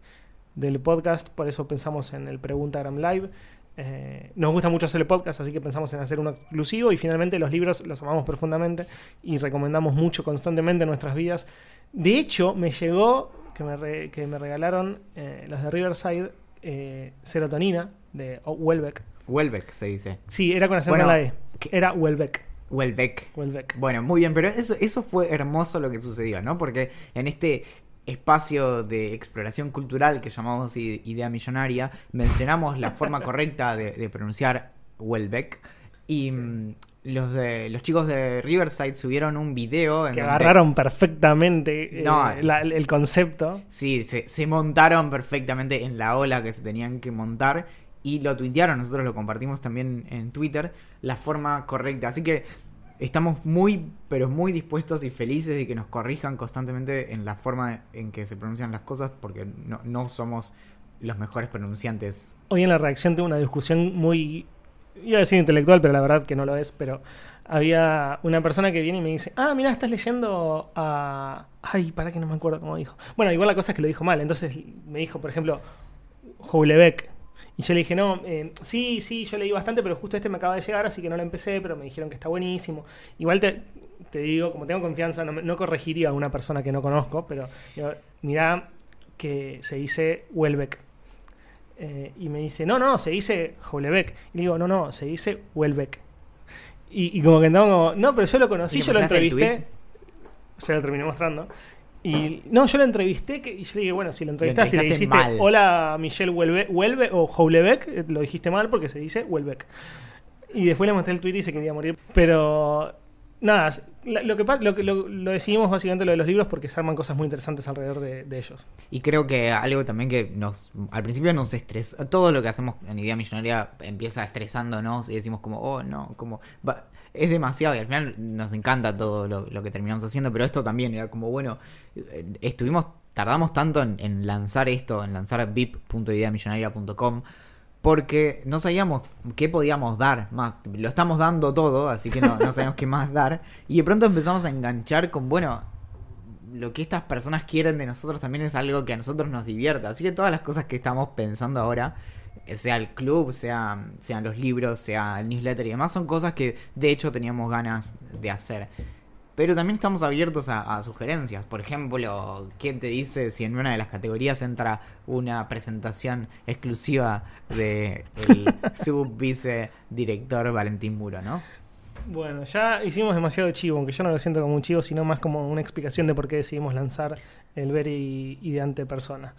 del podcast, por eso pensamos en el Preguntagram Live. Eh, nos gusta mucho hacer el podcast, así que pensamos en hacer uno exclusivo y finalmente los libros los amamos profundamente y recomendamos mucho constantemente en nuestras vidas. De hecho, me llegó que me, re- que me regalaron eh, los de Riverside eh, Serotonina de Welbeck. Welbeck se dice. Sí, era con acento Bueno, en la E. Era Welbeck. Welbeck. Welbeck. Bueno, muy bien, pero eso, eso fue hermoso lo que sucedió, ¿no? Porque en este espacio de exploración cultural que llamamos Idea Millonaria, mencionamos la forma correcta de, de pronunciar Welbeck y mm, los de los chicos de Riverside subieron un video en Que donde- agarraron perfectamente eh, No, es- la- el concepto. Sí, se, se montaron perfectamente en la ola que se tenían que montar y lo tuitearon, nosotros lo compartimos también en Twitter, la forma correcta. Así que estamos muy, pero muy dispuestos y felices de que nos corrijan constantemente en la forma en que se pronuncian las cosas porque no, no somos los mejores pronunciantes. Hoy en la reacción tuve una discusión muy, iba a decir intelectual, pero la verdad que no lo es, pero había una persona que viene y me dice, ah, mira, estás leyendo a... Ay, para que no me acuerdo cómo dijo. Bueno, igual la cosa es que lo dijo mal, entonces me dijo, por ejemplo, Houellebecq. Y yo le dije, no, eh, sí, sí, yo leí bastante, pero justo este me acaba de llegar, así que no lo empecé, pero me dijeron que está buenísimo. Igual te, te digo, como tengo confianza, no, no corregiría a una persona que no conozco, pero digo, mirá que se dice Welbeck. Eh, y me dice, no, no, se dice Houellebecq. Y le digo, no, no, se dice Welbeck. Y, y como que andamos como, no, pero yo lo conocí, ¿Y yo lo entrevisté. Se lo terminé mostrando. Y no, yo lo entrevisté que, y yo le dije, bueno, si lo entrevistaste y le dijiste, mal. hola Michelle Welbe, o Houellebecq, eh, lo dijiste mal porque se dice Welbeck. Y después le mostré el tweet y se quería morir. Pero nada, la- lo que lo, lo, lo decidimos básicamente lo de los libros porque se arman cosas muy interesantes alrededor de, de ellos. Y creo que algo también que nos al principio nos estresa, todo lo que hacemos en Idea Millonaria empieza estresándonos y decimos como, oh no, como va- es demasiado y al final nos encanta todo lo, que terminamos haciendo, pero esto también era como, bueno, estuvimos, tardamos tanto en, lanzar esto, en lanzar vip.ideamillonaria.com porque no sabíamos qué podíamos dar más. Lo estamos dando todo, así que no, no sabíamos qué más dar. Y de pronto empezamos a enganchar con, bueno, lo que estas personas quieren de nosotros también es algo que a nosotros nos divierta. Así que todas las cosas que estamos pensando ahora, sea el club, sea, sean los libros, sea el newsletter y demás, son cosas que de hecho teníamos ganas de hacer. Pero también estamos abiertos a, a sugerencias. Por ejemplo, ¿quién te dice si en una de las categorías entra una presentación exclusiva de el subvice director Valentín Muro, ¿no? Bueno, ya hicimos demasiado chivo, aunque yo no lo siento como un chivo, sino más como una explicación de por qué decidimos lanzar el Very Ideante Persona.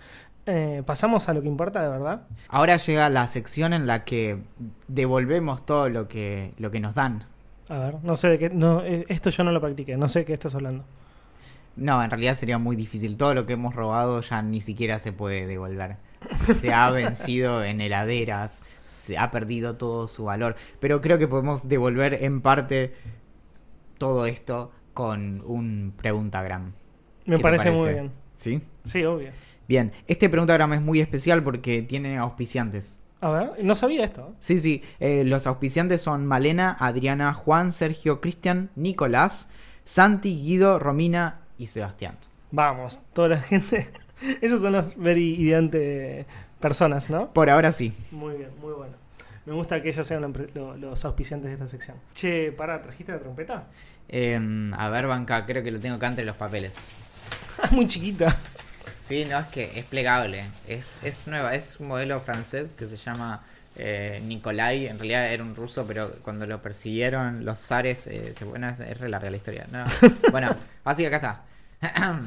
Eh, Pasamos a lo que importa de verdad. Ahora llega la sección en la que devolvemos todo lo que, lo que nos dan. A ver, no sé de qué. No, eh, esto yo no lo practiqué, no sé de qué estás hablando. No, en realidad sería muy difícil. Todo lo que hemos robado ya ni siquiera se puede devolver. Se ha vencido en heladeras, se ha perdido todo su valor. Pero creo que podemos devolver en parte todo esto con un preguntagram. Me ¿Qué te parece, muy parece? bien. ¿Sí? Sí, obvio. Bien, este preguntagram es muy especial porque tiene auspiciantes. A ver, no sabía esto. Sí, sí. eh, los auspiciantes son Malena, Adriana, Juan, Sergio, Cristian, Nicolás, Santi, Guido, Romina y Sebastián. Vamos, toda la gente. Esos son los Very Ideante personas, ¿no? Por ahora sí. Muy bien, muy bueno. Me gusta que ellos sean los auspiciantes de esta sección. Che, pará, ¿trajiste la trompeta? Eh, a ver, Banca, creo que lo tengo acá entre los papeles. Es muy chiquita. Sí, no, es que es plegable. Es, es nueva, es un modelo francés que se llama eh, Nicolai. En realidad era un ruso, pero cuando lo persiguieron los zares, eh, se, bueno, es, es re larga la historia. No, bueno, así que acá está.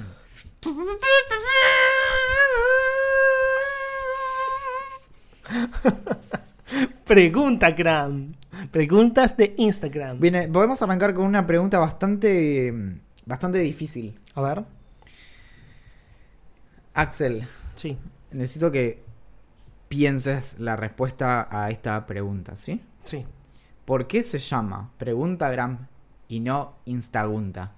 Pregunta, Cram. Preguntas de Instagram. Bien, podemos arrancar con una pregunta bastante, bastante difícil. A ver. Axel, Sí. necesito que pienses la respuesta a esta pregunta, ¿sí? Sí. ¿Por qué se llama Preguntagram y no Instagunta?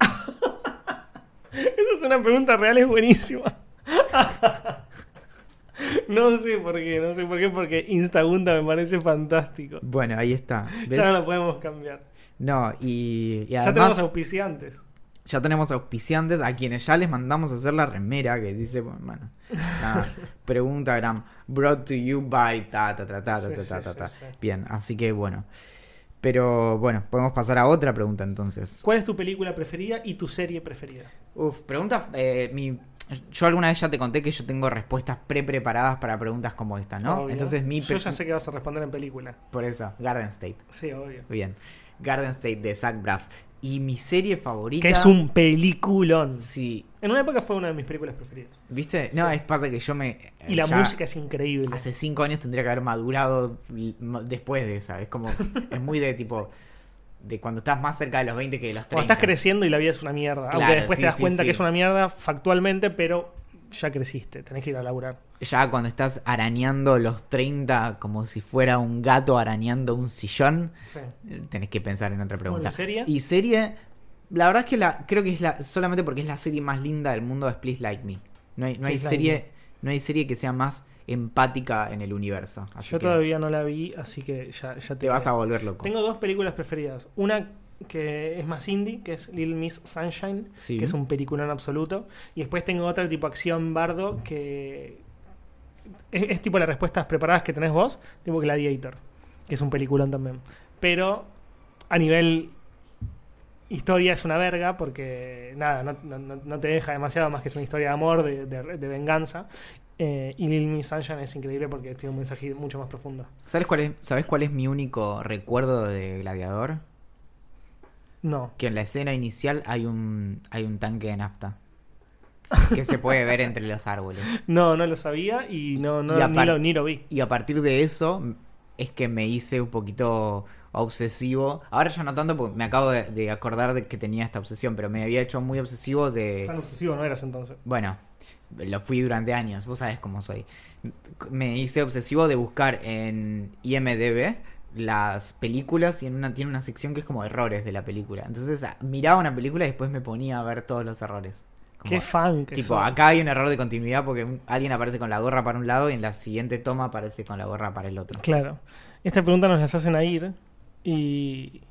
Esa es una pregunta real, es buenísima. no sé por qué, no sé por qué, porque Instagunta me parece fantástico. Bueno, ahí está. ¿Ves? Ya no lo podemos cambiar. No, y, y Ya tenemos además auspiciantes. Ya tenemos auspiciantes a quienes ya les mandamos a hacer la remera que dice, bueno, nada, pregunta Gram, brought to you by ta ta ta ta ta. Bien, así que bueno. Pero bueno, podemos pasar a otra pregunta entonces. ¿Cuál es tu película preferida y tu serie preferida? Uf, pregunta, eh, mi, yo alguna vez ya te conté que yo tengo respuestas pre-preparadas para preguntas como esta, ¿no? Obvio. Entonces mi... Yo ya sé que vas a responder en película. Por eso, Garden State. Sí, obvio. Bien. Garden State de Zach Braff. Y mi serie favorita... Que es un peliculón. Sí. En una época fue una de mis películas preferidas. ¿Viste? No, Sí. es pasa que yo me... Y la música es increíble. Hace cinco años tendría que haber madurado después de esa. Es como... es muy de tipo... De cuando estás más cerca de los 20 que de los 30. Cuando estás creciendo y la vida es una mierda. Claro, Aunque después sí, te das sí, cuenta que es una mierda factualmente, pero ya creciste. Tenés que ir a laburar. Ya cuando estás arañando los 30 como si fuera un gato arañando un sillón, Sí. tenés que pensar en otra pregunta. ¿y serie? Y serie, la verdad es que la creo que es la solamente porque es la serie más linda del mundo es Please Like Me. No hay, no hay Like serie, no hay serie que sea más empática en el universo. Así Yo que todavía no la vi, así que ya, ya te vas a volver loco. Tengo dos películas preferidas. Una que es más indie, que es Little Miss Sunshine, Sí. que es un peliculón absoluto. Y después tengo otra tipo acción bardo, que es, es tipo las respuestas preparadas que tenés vos, tipo Gladiator, que es un peliculón también. Pero a nivel historia es una verga, porque nada, no, no- no- no te deja demasiado más que es una historia de amor, de, de- de venganza. Eh, y Little Miss Sunshine es increíble porque tiene un mensaje mucho más profundo. ¿Sabes cuál es, ¿Sabes cuál es mi único recuerdo de Gladiador? No. Que en la escena inicial hay un hay un tanque de nafta que se puede ver entre los árboles. No, no lo sabía y no, no Y ni, apar- lo, ni lo vi. Y a partir de eso es que me hice un poquito obsesivo. Ahora ya no tanto porque me acabo de, de acordar de que tenía esta obsesión, pero me había hecho muy obsesivo de... Tan obsesivo no eras entonces. Bueno, lo fui durante años, vos sabés cómo soy. Me hice obsesivo de buscar en IMDB las películas y en una, tiene una sección que es como errores de la película. Entonces ah, miraba una película y después me ponía a ver todos los errores. Como- Qué fan que Tipo, acá hay un error de continuidad porque alguien aparece con la gorra para un lado y en la siguiente toma aparece con la gorra para el otro. Claro. Esta pregunta nos las hacen a ir y,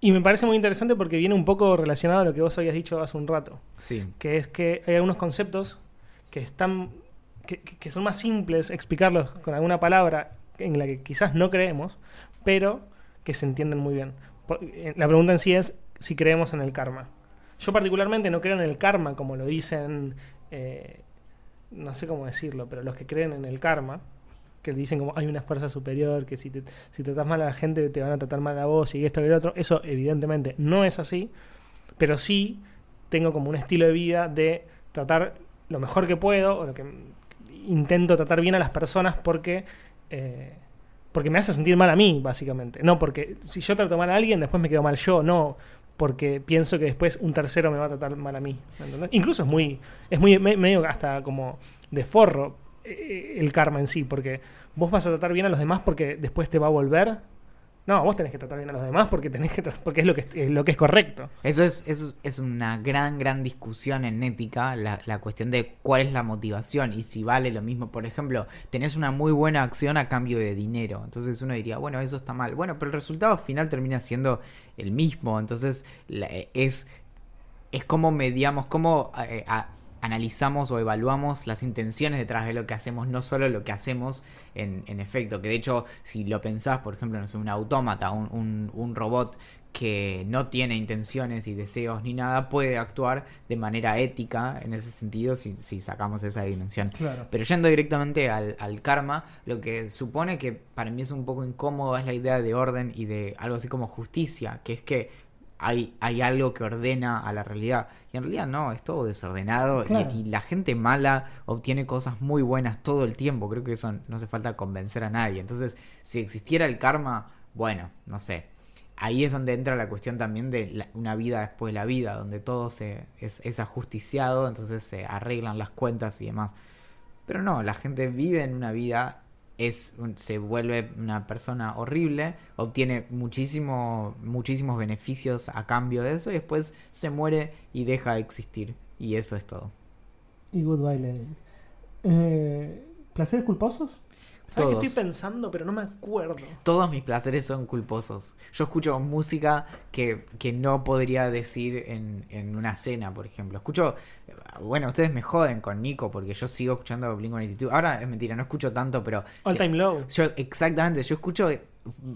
y me parece muy interesante porque viene un poco relacionado a lo que vos habías dicho hace un rato. Sí. Que es que hay algunos conceptos que están que- que son más simples explicarlos con alguna palabra en la que quizás no creemos, pero que se entienden muy bien. Eh, La pregunta en sí es si creemos en el karma. Yo particularmente no creo en el karma, como lo dicen, eh, no sé cómo decirlo, pero los que creen en el karma, que dicen como hay una fuerza superior, que si, te, si tratas mal a la gente te van a tratar mal a vos y esto y el otro, eso evidentemente no es así, pero sí tengo como un estilo de vida de tratar lo mejor que puedo, lo que intento tratar bien a las personas porque... eh, porque me hace sentir mal a mí, básicamente. No porque si yo trato mal a alguien, después me quedo mal yo. No porque pienso que después un tercero me va a tratar mal a mí. Incluso es muy, es muy me- medio hasta como de forro eh, el karma en sí, porque vos vas a tratar bien a los demás porque después te va a volver. No, vos tenés que tratar bien a los demás porque tenés que porque es lo que es lo que es correcto. Eso es, eso es una gran, gran discusión en ética, la, la cuestión de cuál es la motivación y si vale lo mismo. Por ejemplo, tenés una muy buena acción a cambio de dinero. Entonces uno diría, bueno, eso está mal. Bueno, pero el resultado final termina siendo el mismo. Entonces es, es como mediamos, cómo eh, a- analizamos o evaluamos las intenciones detrás de lo que hacemos, no solo lo que hacemos en, en efecto. Que de hecho, si lo pensás, por ejemplo, no sé, un autómata, un, un, un robot que no tiene intenciones y deseos ni nada, puede actuar de manera ética en ese sentido si, si sacamos esa dimensión. Claro. Pero yendo directamente al, al karma, lo que supone que para mí es un poco incómodo es la idea de orden y de algo así como justicia, que es que hay, hay algo que ordena a la realidad. Y en realidad no, es todo desordenado y- la gente mala obtiene cosas muy buenas todo el tiempo. Creo que eso no hace falta convencer a nadie. Entonces, si existiera el karma, bueno, no sé. Ahí es donde entra la cuestión también de la- una vida después de la vida, donde todo se, es, es ajusticiado, entonces se arreglan las cuentas y demás. Pero no, la gente vive en una vida, se vuelve una persona horrible, obtiene muchísimo, muchísimos beneficios a cambio de eso y después se muere y deja de existir. Y eso es todo. Y Goodbye. Eh, ¿Placeres culposos? ¿Sabes Todos. que estoy pensando, pero no me acuerdo? Todos mis placeres son culposos. Yo escucho música que, que no podría decir en, en una cena, por ejemplo. Escucho, bueno, ustedes me joden con Nico porque yo sigo escuchando Blink-182. Ahora es mentira, no escucho tanto, pero All Time Low. yo exactamente, yo escucho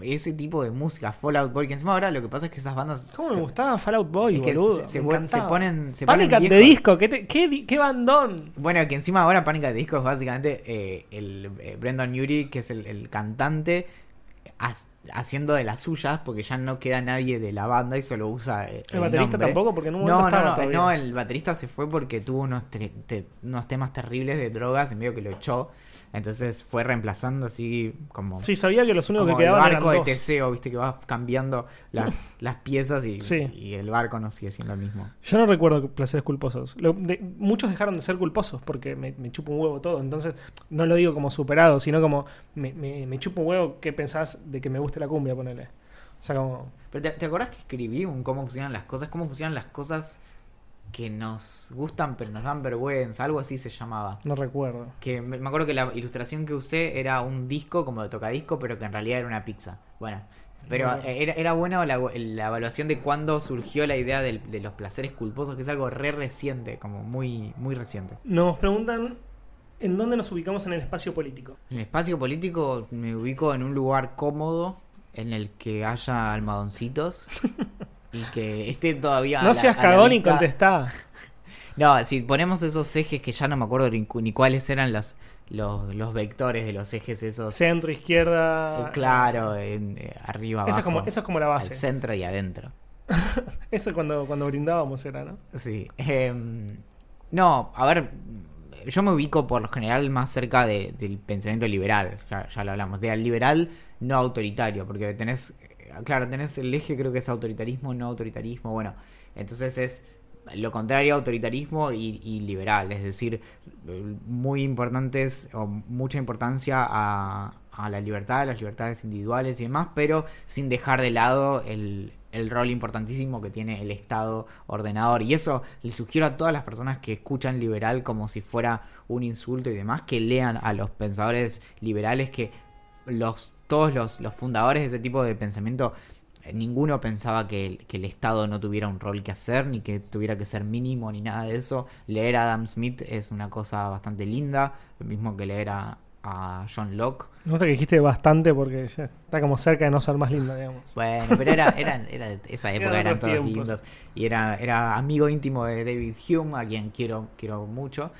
ese tipo de música, Fallout Boy, que encima ahora lo que pasa es que esas bandas ¿Cómo me gustaba Fallout Boy, es que boludo? se, se Me pon- se encantaba. ponen se Panic ponen viejos. Disco, ¿qué, te- qué, qué bandón? Bueno, que encima ahora Pánica de Disco es básicamente eh, el eh, Brendan Urie, que es el, el cantante, haciendo de las suyas, porque ya no queda nadie de la banda y solo usa eh, El baterista nombre. tampoco, porque en un No, momento no, estaba no, todavía. no, el baterista se fue porque tuvo unos, te- unos temas terribles de drogas, en medio que lo echó. Entonces fue reemplazando así como, Sí, sabía que los únicos que el quedaban eran barco de dos. Teseo, viste que vas cambiando las, las piezas y, Sí. y el barco no sigue siendo el mismo. Yo no recuerdo placeres culposos. Lo- de- muchos dejaron de ser culposos porque me, me chupa un huevo todo. Entonces, no lo digo como superado, sino como me, me, me chupa un huevo qué pensás de que me guste la cumbia, ponele. O sea, como. Pero ¿te, te acordás que escribí un cómo funcionan las cosas? ¿Cómo funcionan las cosas que nos gustan pero nos dan vergüenza? Algo así se llamaba. No recuerdo. Que me, me acuerdo que la ilustración que usé era un disco como de tocadisco, pero que en realidad era una pizza. Bueno, pero eh, era, era bueno la, la evaluación de cuándo surgió la idea del- de los placeres culposos, que es algo re reciente, como muy, muy reciente. Nos preguntan en dónde nos ubicamos en el espacio político. En el espacio político me ubico en un lugar cómodo en el que haya almohadoncitos y que esté todavía. no la- seas cagón y contestá. No, si ponemos esos ejes que ya no me acuerdo ni, cu- ni cuáles eran los, los, los vectores de los ejes esos. Centro, izquierda. Eh, claro, en- eh, arriba, abajo. Esa es como, esa es como la al base. centro y adentro. Eso cuando, cuando brindábamos era, ¿no? Sí. em, no, a ver, yo me ubico por lo general más cerca de- del pensamiento liberal, ya, lo hablamos, del liberal no autoritario, porque tenés, claro, tenés el eje creo que es autoritarismo, no autoritarismo, bueno, entonces es lo contrario a autoritarismo y, liberal, es decir, muy importantes o mucha importancia a, a la libertad, a las libertades individuales y demás, pero sin dejar de lado el, el rol importantísimo que tiene el Estado ordenador. Y eso le sugiero a todas las personas que escuchan liberal como si fuera un insulto y demás, que lean a los pensadores liberales que los, todos los, los fundadores de ese tipo de pensamiento eh, ninguno pensaba que el, que el Estado no tuviera un rol que hacer, ni que tuviera que ser mínimo, ni nada de eso. Leer a Adam Smith es una cosa bastante linda, lo mismo que leer a, a John Locke. Nota que dijiste bastante porque ya está como cerca de no ser más linda, digamos. Bueno, pero era, era, era de esa época, Eran todos tiempos. lindos. Y era, era amigo íntimo de David Hume, a quien quiero, quiero mucho.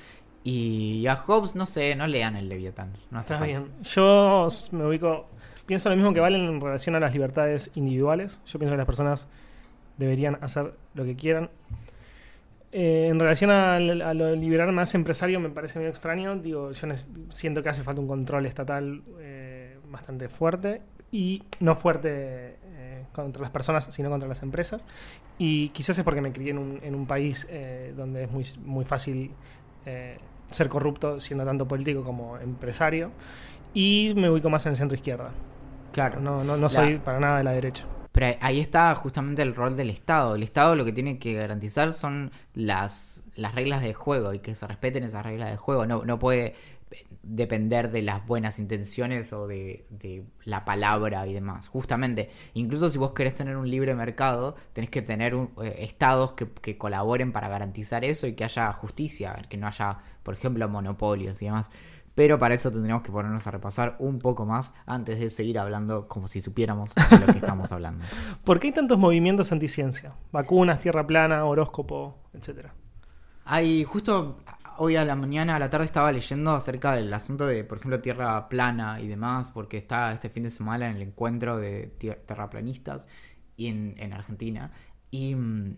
Y a Hobbes, no sé, no lean el Leviatán. No hace Está falta. bien. Yo me ubico. Pienso lo mismo que valen en relación a las libertades individuales. Yo pienso que las personas deberían hacer lo que quieran. Eh, en relación a, lo liberal más empresario, me parece medio extraño. Digo, yo siento que hace falta un control estatal eh, bastante fuerte. Y no fuerte eh, contra las personas, sino contra las empresas. Y quizás es porque me crié en un, en un país eh, donde es muy, muy fácil eh, ser corrupto siendo tanto político como empresario. Y me ubico más en el centro izquierda. Claro. No, no, no La- soy para nada de la derecha. Pero ahí está justamente el rol del Estado. El Estado lo que tiene que garantizar son las, las reglas de juego y que se respeten esas reglas de juego. No, no puede depender de las buenas intenciones o de, de la palabra y demás. Justamente, incluso si vos querés tener un libre mercado, tenés que tener un- eh, estados que, que colaboren para garantizar eso y que haya justicia, que no haya, por ejemplo, monopolios y demás. Pero para eso tendríamos que ponernos a repasar un poco más antes de seguir hablando como si supiéramos de lo que estamos hablando. ¿Por qué hay tantos movimientos anticiencia? Vacunas, tierra plana, horóscopo, etcétera. Hay justo hoy a la mañana, a la tarde estaba leyendo acerca del asunto de, por ejemplo, tierra plana y demás, porque está este fin de semana en el encuentro de terraplanistas y en, en Argentina. Y, mm,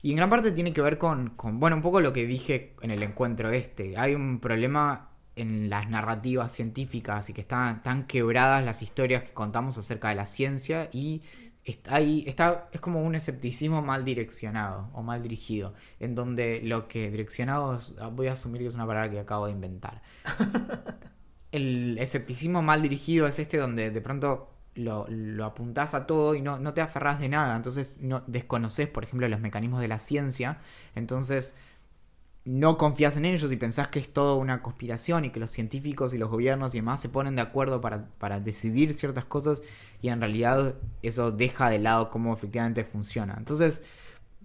y en gran parte tiene que ver con, con, bueno, un poco lo que dije en el encuentro este. Hay un problema en las narrativas científicas y que están tan quebradas las historias que contamos acerca de la ciencia y está ahí, está, es como un escepticismo mal direccionado o mal dirigido, en donde lo que direccionado, es- voy a asumir que es una palabra que acabo de inventar. El escepticismo mal dirigido es este donde de pronto lo, lo apuntás a todo y no, no te aferrás de nada, entonces no desconoces, por ejemplo, los mecanismos de la ciencia, entonces no confías en ellos y pensás que es todo una conspiración y que los científicos y los gobiernos y demás se ponen de acuerdo para, para decidir ciertas cosas y en realidad eso deja de lado cómo efectivamente funciona. Entonces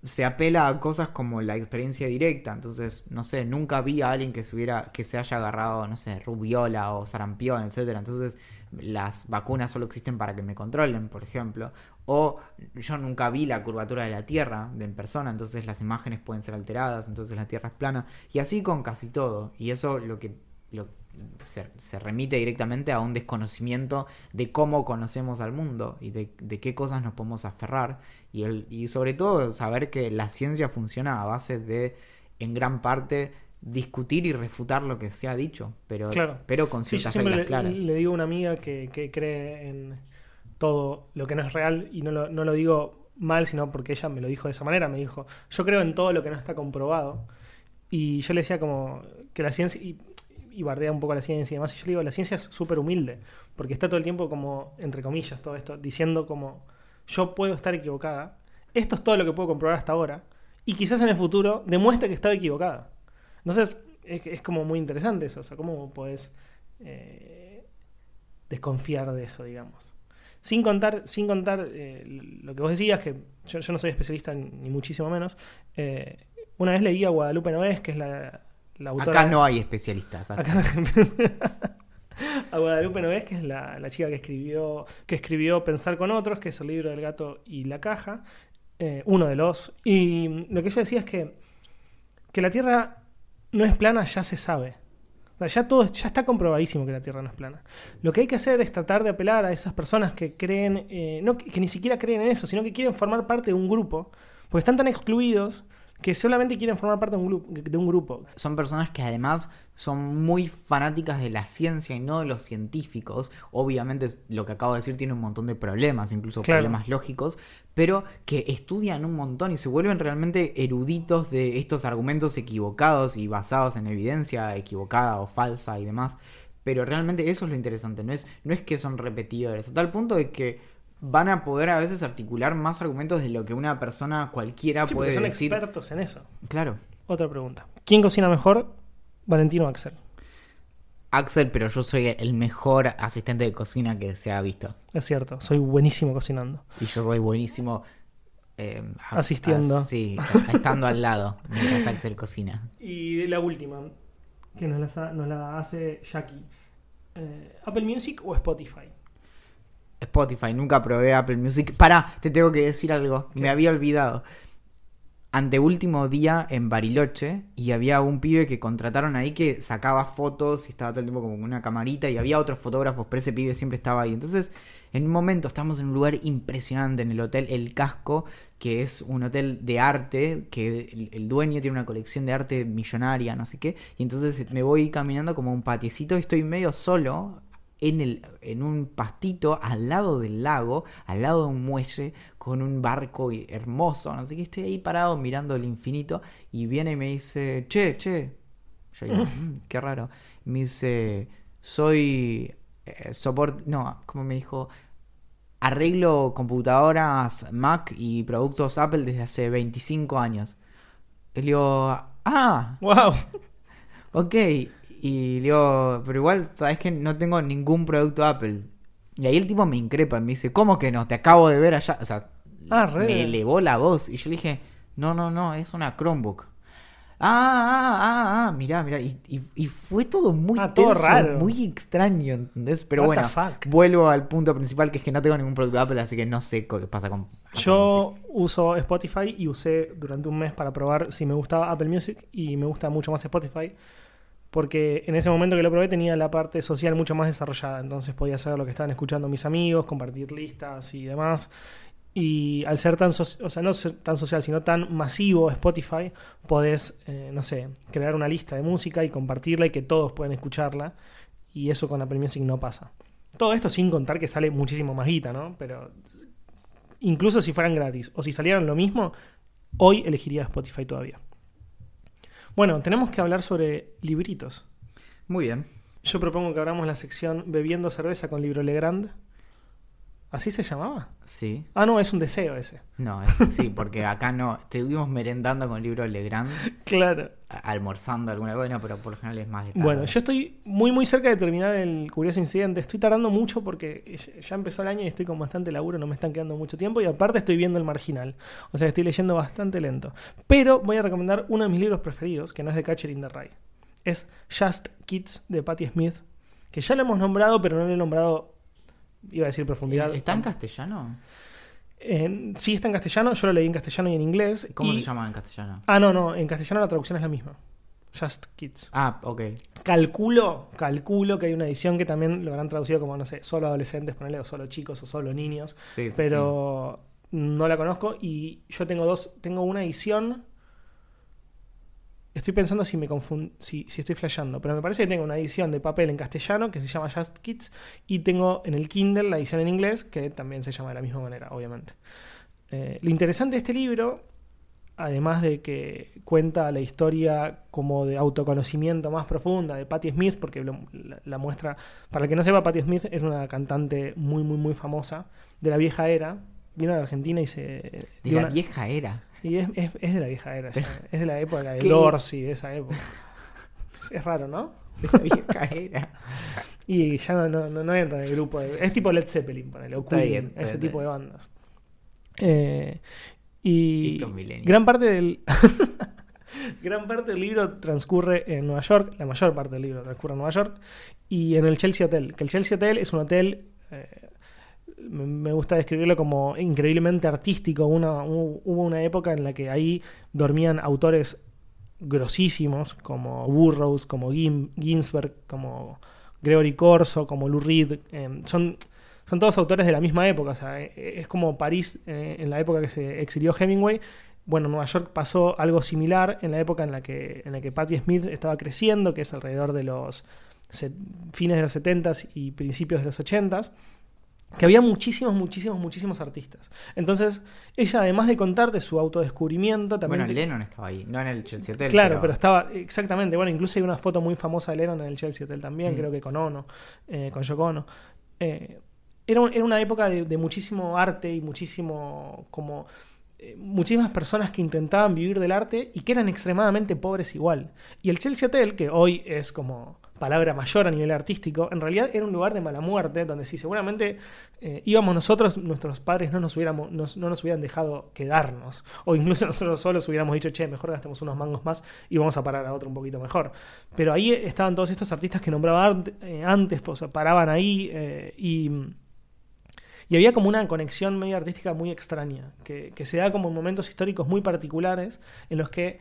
se apela a cosas como la experiencia directa. Entonces, no sé, nunca vi a alguien que se que se haya agarrado, no sé, rubiola o sarampión, etcétera. Entonces, las vacunas solo existen para que me controlen, por ejemplo. O yo nunca vi la curvatura de la Tierra de en persona, entonces las imágenes pueden ser alteradas, entonces la Tierra es plana. Y así con casi todo. Y eso lo que lo, se, remite directamente a un desconocimiento de cómo conocemos al mundo y de, qué cosas nos podemos aferrar. Y, el, y sobre todo saber que la ciencia funciona a base de, en gran parte, discutir y refutar lo que se ha dicho, pero, pero con ciertas reglas le, claras. Le digo a una amiga que, que, cree en todo lo que no es real y no lo, no lo digo mal, sino porque ella me lo dijo de esa manera, me dijo, yo creo en todo lo que no está comprobado. Y yo le decía como que la ciencia, y bardea un poco la ciencia y demás. Y yo le digo, la ciencia es súper humilde, porque está todo el tiempo como, entre comillas, todo esto, diciendo como, yo puedo estar equivocada, esto es todo lo que puedo comprobar hasta ahora, y quizás en el futuro demuestre que estaba equivocada. Entonces, es, como muy interesante eso, o sea, cómo puedes eh, desconfiar de eso, digamos. Sin contar, sin contar eh, lo que vos decías, que yo, no soy especialista ni muchísimo menos. Eh, una vez leí a Guadalupe Noés, que es la, Acá no hay especialistas. a Guadalupe Noves, que es la, chica que escribió, que escribió Pensar con otros, que es el libro del gato y la caja, eh, uno de los. Y lo que ella decía es que, que la Tierra no es plana, ya se sabe. Ya todo, ya está comprobadísimo que la Tierra no es plana. Lo que hay que hacer es tratar de apelar a esas personas que creen, eh, no, que ni siquiera creen en eso, sino que quieren formar parte de un grupo, porque están tan excluidos que solamente quieren formar parte de un, grupo, de un grupo. Son personas que además son muy fanáticas de la ciencia y no de los científicos. Obviamente lo que acabo de decir tiene un montón de problemas, incluso problemas lógicos, pero que estudian un montón y se vuelven realmente eruditos de estos argumentos equivocados y basados en evidencia equivocada o falsa y demás. Pero realmente eso es lo interesante, no es, no es que son repetidores, a tal punto de que van a poder a veces articular más argumentos de lo que una persona cualquiera sí, puede son decir. expertos en eso. Claro. Otra pregunta. ¿Quién cocina mejor? Valentino o Axel. Axel, pero yo soy el mejor asistente de cocina que se ha visto. Es cierto, soy buenísimo cocinando. Y yo soy buenísimo eh, asistiendo. sí, estando al lado mientras Axel cocina. Y la última, que nos la, hace Jackie. Eh, ¿Apple Music o Spotify? Spotify, nunca probé Apple Music. Pará, te tengo que decir algo. Me había olvidado. Anteúltimo día en Bariloche y había un pibe que contrataron ahí que sacaba fotos y estaba todo el tiempo como con una camarita y había otros fotógrafos, pero ese pibe siempre estaba ahí. Entonces, en un momento estamos en un lugar impresionante, en el hotel El Casco, que es un hotel de arte, que el, el dueño tiene una colección de arte millonaria, no sé qué. Y entonces me voy caminando como un patiecito y estoy medio solo en, el, en un pastito al lado del lago, al lado de un muelle, con un barco hermoso, no sé qué, estoy ahí parado mirando el infinito y viene y me dice, che, che, yo digo, mm, qué raro, me dice, soy eh, soporte, no, como me dijo, arreglo computadoras Mac y productos Apple desde hace 25 años. Y le digo, ah, wow. Ok, y digo, pero igual, sabes que no tengo ningún producto Apple. Y ahí el tipo me increpa, me dice, ¿cómo que no? Te acabo de ver allá. O sea, ah, me elevó la voz. Y yo le dije, no, no, no, es una Chromebook. Ah, ah, ah, ah, mirá, mirá. Y, y, fue todo muy ah, todo raro. muy extraño, ¿entendés? Pero bueno, vuelvo al punto principal que es que no tengo ningún producto Apple, así que no sé qué pasa con. Yo uso Spotify y usé durante un mes para probar si me gustaba Apple Music y me gusta mucho más Spotify porque en ese momento que lo probé tenía la parte social mucho más desarrollada, entonces podía saber lo que estaban escuchando mis amigos, compartir listas y demás. Y al ser tan, o sea, no tan social, sino tan masivo Spotify, podés, eh, no sé, crear una lista de música y compartirla y que todos puedan escucharla. Y eso con Apple Music no pasa. Todo esto sin contar que sale muchísimo más guita, ¿no? Pero incluso si fueran gratis o si salieran lo mismo, hoy elegiría Spotify todavía. Bueno, tenemos que hablar sobre libritos. Muy bien. Yo propongo que abramos la sección Bebiendo cerveza con libro Legrand. ¿Así se llamaba? Sí. Ah, no, es un deseo ese. No, es, sí, porque acá no. Estuvimos merendando con el libro Legrand, Claro. almorzando alguna bueno, pero por lo general es más de tarde. Bueno, yo estoy muy muy cerca de terminar el curioso incidente. Estoy tardando mucho porque ya empezó el año y estoy con bastante laburo, no me están quedando mucho tiempo y aparte estoy viendo el marginal. O sea, estoy leyendo bastante lento. Pero voy a recomendar uno de mis libros preferidos, que no es de Catcher in the Rye. Es Just Kids de Patti Smith, que ya lo hemos nombrado, pero no lo he nombrado, iba a decir profundidad. ¿Está en castellano? En- sí está en castellano, yo lo leí en castellano y en inglés. ¿Cómo y- se llama en castellano? Ah, no, no, en castellano la traducción es la misma. Just Kids. Ah, ok. Calculo, calculo que hay una edición que también lo habrán traducido como, no sé, solo adolescentes, ponele, o solo chicos, o solo niños. Sí, sí, Pero no la conozco y yo tengo dos, tengo una edición. Estoy pensando si me confund, si, si estoy flasheando, pero me parece que tengo una edición de papel en castellano que se llama Just Kids y tengo en el Kindle la edición en inglés que también se llama de la misma manera, obviamente. Eh, lo interesante de este libro, además de que cuenta la historia como de autoconocimiento más profunda de Patti Smith, porque lo- la, la muestra, para el que no sepa, Patti Smith es una cantante muy, muy, muy famosa de la vieja era. Vino a la Argentina y se... De la una- vieja era. Y es, es- es de la vieja era, ya, es de la época de ¿Qué? Dorsey, de esa época. Es raro, ¿no? De la vieja era. Y ya no, no, no, no entra en el grupo. de- es tipo Led Zeppelin, ponele, o Queen, bien, ese bien, tipo de bandas. Eh, y gran parte del. gran parte del libro transcurre en Nueva York, la mayor parte del libro transcurre en Nueva York, y en el Chelsea Hotel. Que el Chelsea Hotel es un hotel. eh, me gusta describirlo como increíblemente artístico. Una, hu- hubo una época en la que ahí dormían autores grosísimos como Burroughs, como Gin- Ginsberg, como Gregory Corso, como Lou Reed. eh, son, son todos autores de la misma época. Sea, eh, es como París eh, en la época que se exilió Hemingway. Bueno, Nueva York pasó algo similar en la época en la que, en la que Patti Smith estaba creciendo, que es alrededor de los fines de los 70s y principios de los 80s que había muchísimos, muchísimos, muchísimos artistas. Entonces, ella, además de contarte su autodescubrimiento, también. Bueno, te- Lennon estaba ahí, no en el Chelsea Hotel. Claro, pero... estaba, exactamente, bueno, incluso hay una foto muy famosa de Lennon en el Chelsea Hotel también, Mm. creo que con Ono, eh, con Yoko Ono. Eh, era, era una época de, de muchísimo arte y muchísimo, como, eh, muchísimas personas que intentaban vivir del arte y que eran extremadamente pobres igual. Y el Chelsea Hotel, que hoy es como palabra mayor a nivel artístico, en realidad era un lugar de mala muerte, donde si seguramente eh, íbamos nosotros, nuestros padres no nos, hubiéramos, no nos hubieran dejado quedarnos, o incluso nosotros solos hubiéramos dicho, che, mejor gastemos unos mangos más y vamos a parar a otro un poquito mejor. Pero ahí estaban todos estos artistas que nombraba eh, antes, pues, paraban ahí eh, y... Y había como una conexión medio artística muy extraña, que, se da como en momentos históricos muy particulares en los que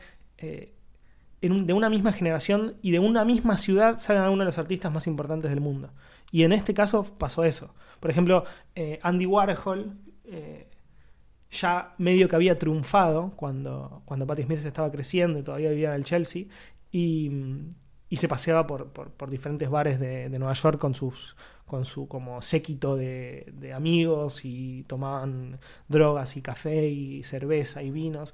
de una misma generación y de una misma ciudad salen algunos de los artistas más importantes del mundo. Y en este caso pasó eso. Por ejemplo, eh, Andy Warhol eh, ya medio que había triunfado cuando, cuando Patti Smith estaba creciendo y todavía vivía en el Chelsea y, y se paseaba por, por- por diferentes bares de, de Nueva York con sus con su como séquito de, de amigos y tomaban drogas y café y cerveza y vinos.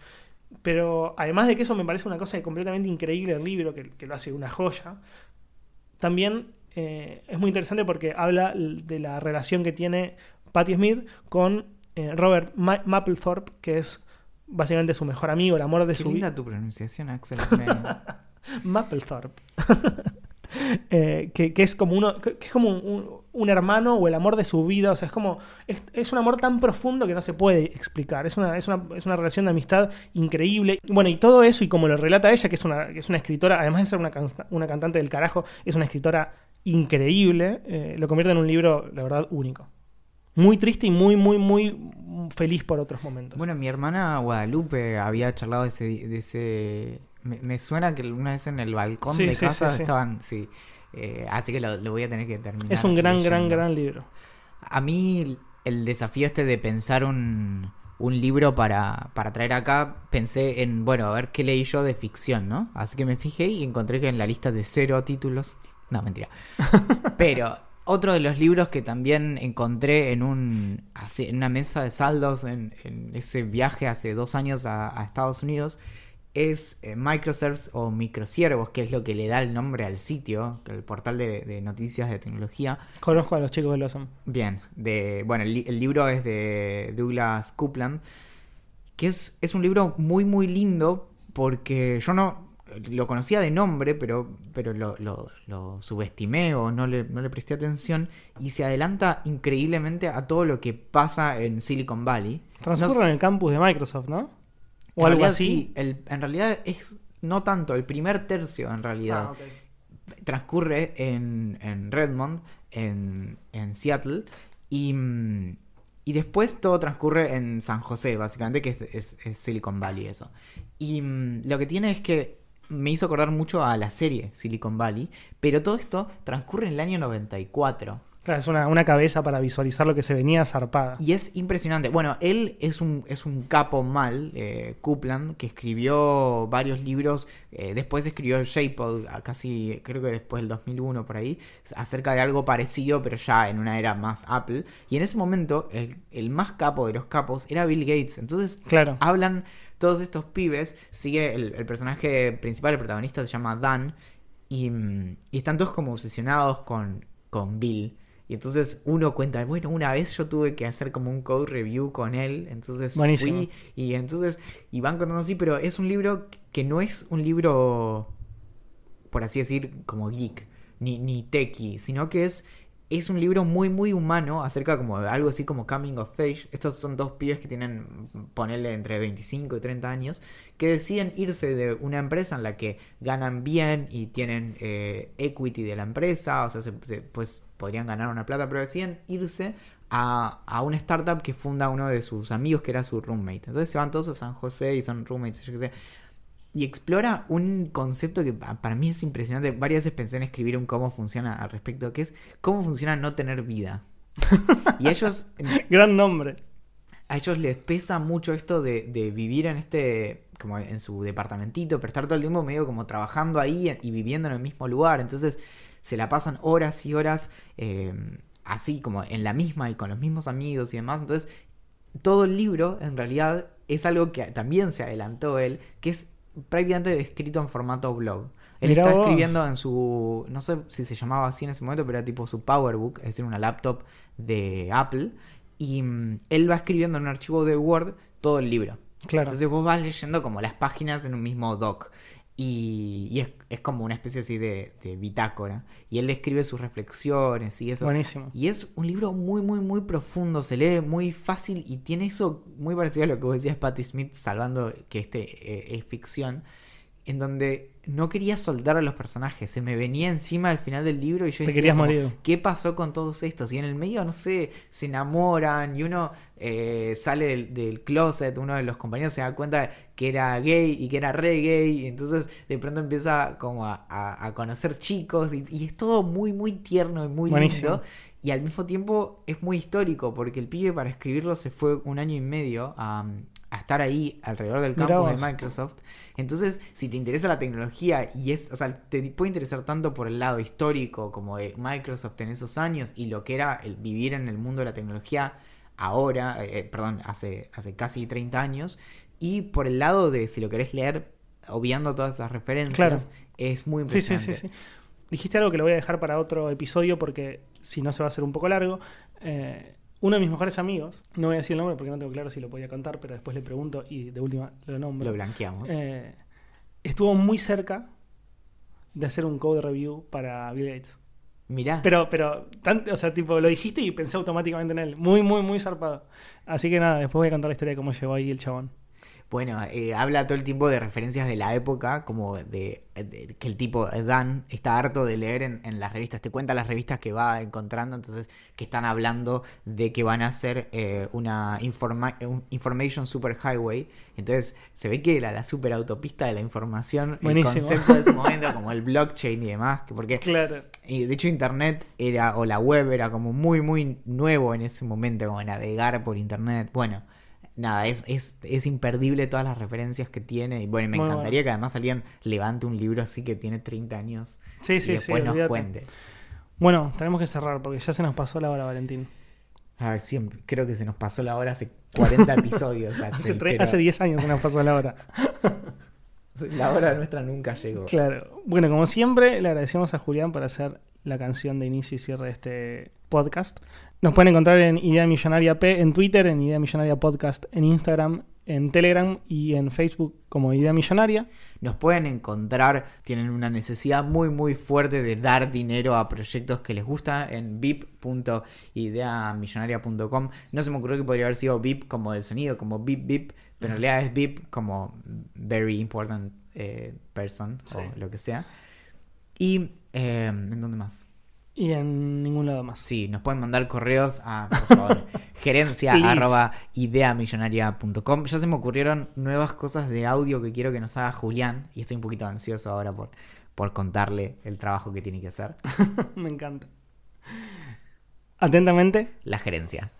Pero además de que eso me parece una cosa completamente increíble el libro, que, que lo hace una joya, también eh, es muy interesante porque habla de la relación que tiene Patti Smith con eh, Robert Ma- Mapplethorpe, que es básicamente su mejor amigo, el amor de Qué su vida. tu pronunciación, Axel. Mapplethorpe. Eh, que, es como uno es como un, hermano o el amor de su vida. O sea es como es, un amor tan profundo que no se puede explicar. Es una, es una, es una relación de amistad increíble. Bueno y todo eso y como lo relata ella que es una, que es una escritora además de ser una, una cantante del carajo es una escritora increíble eh, lo convierte en un libro la verdad único. Muy triste y muy muy muy feliz por otros momentos. Bueno, mi hermana Guadalupe había charlado de ese... De ese me, me suena que una vez en el balcón Sí, de sí, casa sí, estaban... Sí. Eh, así que lo, lo voy a tener que terminar. es un gran gran leyendo. gran libro A mí el- el desafío este de pensar un, un libro para, para traer acá, pensé en, bueno, a ver qué leí yo de ficción, ¿no? Así que me fijé y encontré que en la lista de cero títulos... No, mentira. Pero otro de los libros que también encontré en, un, así, en una mesa de saldos en, en ese viaje hace dos años a, a Estados Unidos es eh, o microsiervos, que es lo que le da el nombre al sitio, el portal de, de noticias de tecnología. Conozco a los chicos que lo hacen. Bien, de, bueno, el, li- el libro es de Douglas Coupland, que es, es un libro muy, muy lindo porque yo no lo conocía de nombre, pero, pero lo, lo- lo subestimé o no le, no le presté atención y se adelanta increíblemente a todo lo que pasa en Silicon Valley. Transcurre No- en el campus de Microsoft, ¿no? O en algo así. sí, el- en realidad es no tanto, el primer tercio en realidad Ah, transcurre en, en Redmond, en, en Seattle, y, mm, y después todo transcurre en San José, básicamente, que es, es- es Silicon Valley eso. Y mm, lo que tiene es que me hizo acordar mucho a la serie Silicon Valley, pero todo esto transcurre en el año 94. Claro, es una, una cabeza para visualizar lo que se venía zarpada. Y es impresionante. Bueno, él es un, es un capo mal, eh, Coupland, que escribió varios libros. eh, después escribió a casi, creo que después del 2001 por ahí, acerca de algo parecido, pero ya en una era más Apple. Y en ese momento, el, el más capo de los capos era Bill Gates. Entonces, Claro. hablan todos estos pibes. Sigue el, el personaje principal, el protagonista, se llama Dan. Y, mm, y están todos como obsesionados con, con Bill. Y entonces uno cuenta, bueno, una vez yo tuve que hacer como un code review con él, entonces Buenísimo. fui y entonces, y van contando así, pero es un libro que no es un libro, por así decir, como geek, ni, ni techie, sino que es, es un libro muy, muy humano acerca como de algo así como coming of age. Estos son dos pibes que tienen, ponerle entre 25 y 30 años, que deciden irse de una empresa en la que ganan bien y tienen eh, equity de la empresa, o sea, se- pues podrían ganar una plata, pero deciden irse a, a una startup que funda uno de sus amigos que era su roommate. Entonces se van todos a San José y son roommates, yo qué sé. Y explora un concepto que pa- para mí es impresionante. Varias veces pensé en escribir un cómo funciona al respecto, que es cómo funciona no tener vida. Y a ellos, Gran nombre. a ellos les pesa mucho esto de, de vivir en este, como en su departamentito, pero estar todo el tiempo medio como trabajando ahí y viviendo en el mismo lugar. Entonces se la pasan horas y horas eh, así como en la misma y con los mismos amigos y demás. Entonces todo el libro en realidad es algo que también se adelantó él, que es prácticamente escrito en formato blog. Él Mirá está vos. escribiendo en su, no sé si se llamaba así en ese momento, pero era tipo su PowerBook, es decir, una laptop de Apple. Y mm, él va escribiendo en un archivo de Word todo el libro. Claro. Entonces vos vas leyendo como las páginas en un mismo doc. Y, y es, es como una especie así de, de bitácora. Y él escribe sus reflexiones y eso. Buenísimo. Y es un libro muy, muy, muy profundo. Se lee muy fácil y tiene eso muy parecido a lo que vos decías, Patti Smith, salvando que este eh, es ficción. En donde no quería soltar a los personajes. Se me venía encima al final del libro y yo Te decía querías como, morir. ¿Qué pasó con todos estos? Y en el medio, no sé, se enamoran y uno eh, sale del, del closet, uno de los compañeros se da cuenta que era gay y que era re gay, y entonces de pronto empieza como a, a- a conocer chicos y, y es todo muy, muy tierno y muy Buenísimo. lindo. Y al mismo tiempo es muy histórico porque el pibe para escribirlo se fue un año y medio a, a estar ahí alrededor del campus de. Microsoft. Entonces, si te interesa la tecnología y es, o sea, te puede interesar tanto por el lado histórico como de Microsoft en esos años y lo que era el vivir en el mundo de la tecnología ahora, eh, eh, perdón, hace, hace casi 30 años, y por el lado de si lo querés leer, obviando todas esas referencias, Claro. es muy Sí, sí, impresionante. sí, sí. Dijiste algo que lo voy a dejar para otro episodio porque si no se va a hacer un poco largo. Eh, uno de mis mejores amigos, no voy a decir el nombre porque no tengo claro si lo podía contar, pero después le pregunto y de última lo nombro. Lo blanqueamos. Eh, estuvo muy cerca de hacer un code review para Bill Gates. Mirá. Pero, pero, tan- o sea, tipo, lo dijiste y pensé automáticamente en él. Muy, muy, muy zarpado. Así que nada, después voy a contar la historia de cómo llegó ahí el chabón. Bueno, eh, habla todo el tiempo de referencias de la época, como de, de que el tipo, eh, Dan, está harto de leer en, en las revistas. Te cuenta las revistas que va encontrando, entonces, que están hablando de que van a hacer eh, una informa- un Information Superhighway. Entonces, se ve que era la super autopista de la información, el Buenísimo. concepto de ese momento, como el blockchain y demás. que Porque Claro. y de hecho internet era, o la web era como muy, muy nuevo en ese momento, como navegar por internet. Bueno, nada, es, es, es imperdible todas las referencias que tiene. Y bueno, y me Muy encantaría que además alguien levante un libro así que tiene 30 años Sí, y sí, sí. después nos cuente. Bueno, tenemos que cerrar porque ya se nos pasó la hora, Valentín. A ver, siempre, creo que se nos pasó la hora hace 40 episodios. Hace, Axel, tre- pero- hace 10 años se nos pasó la hora. La hora nuestra nunca llegó. Claro. Bueno, como siempre, le agradecemos a Julián por hacer la canción de inicio y cierre de este podcast. Nos pueden encontrar en Idea Millonaria P en Twitter, en Idea Millonaria Podcast en Instagram, en Telegram y en Facebook como Idea Millonaria. Nos pueden encontrar, tienen una necesidad muy muy fuerte de dar dinero a proyectos que les gusta en vip.ideamillonaria.com. No se me ocurrió que podría haber sido VIP como del sonido, como VIP VIP, pero en realidad es VIP como very important eh, person Sí. o lo que sea. Y eh, ¿en dónde más? Y en ningún lado más. Sí, nos pueden mandar correos a, por favor, gerencia Please. arroba ideamillonaria.com. Ya se me ocurrieron nuevas cosas de audio que quiero que nos haga Julián y estoy un poquito ansioso ahora por, por contarle el trabajo que tiene que hacer. Me encanta. Atentamente, La gerencia.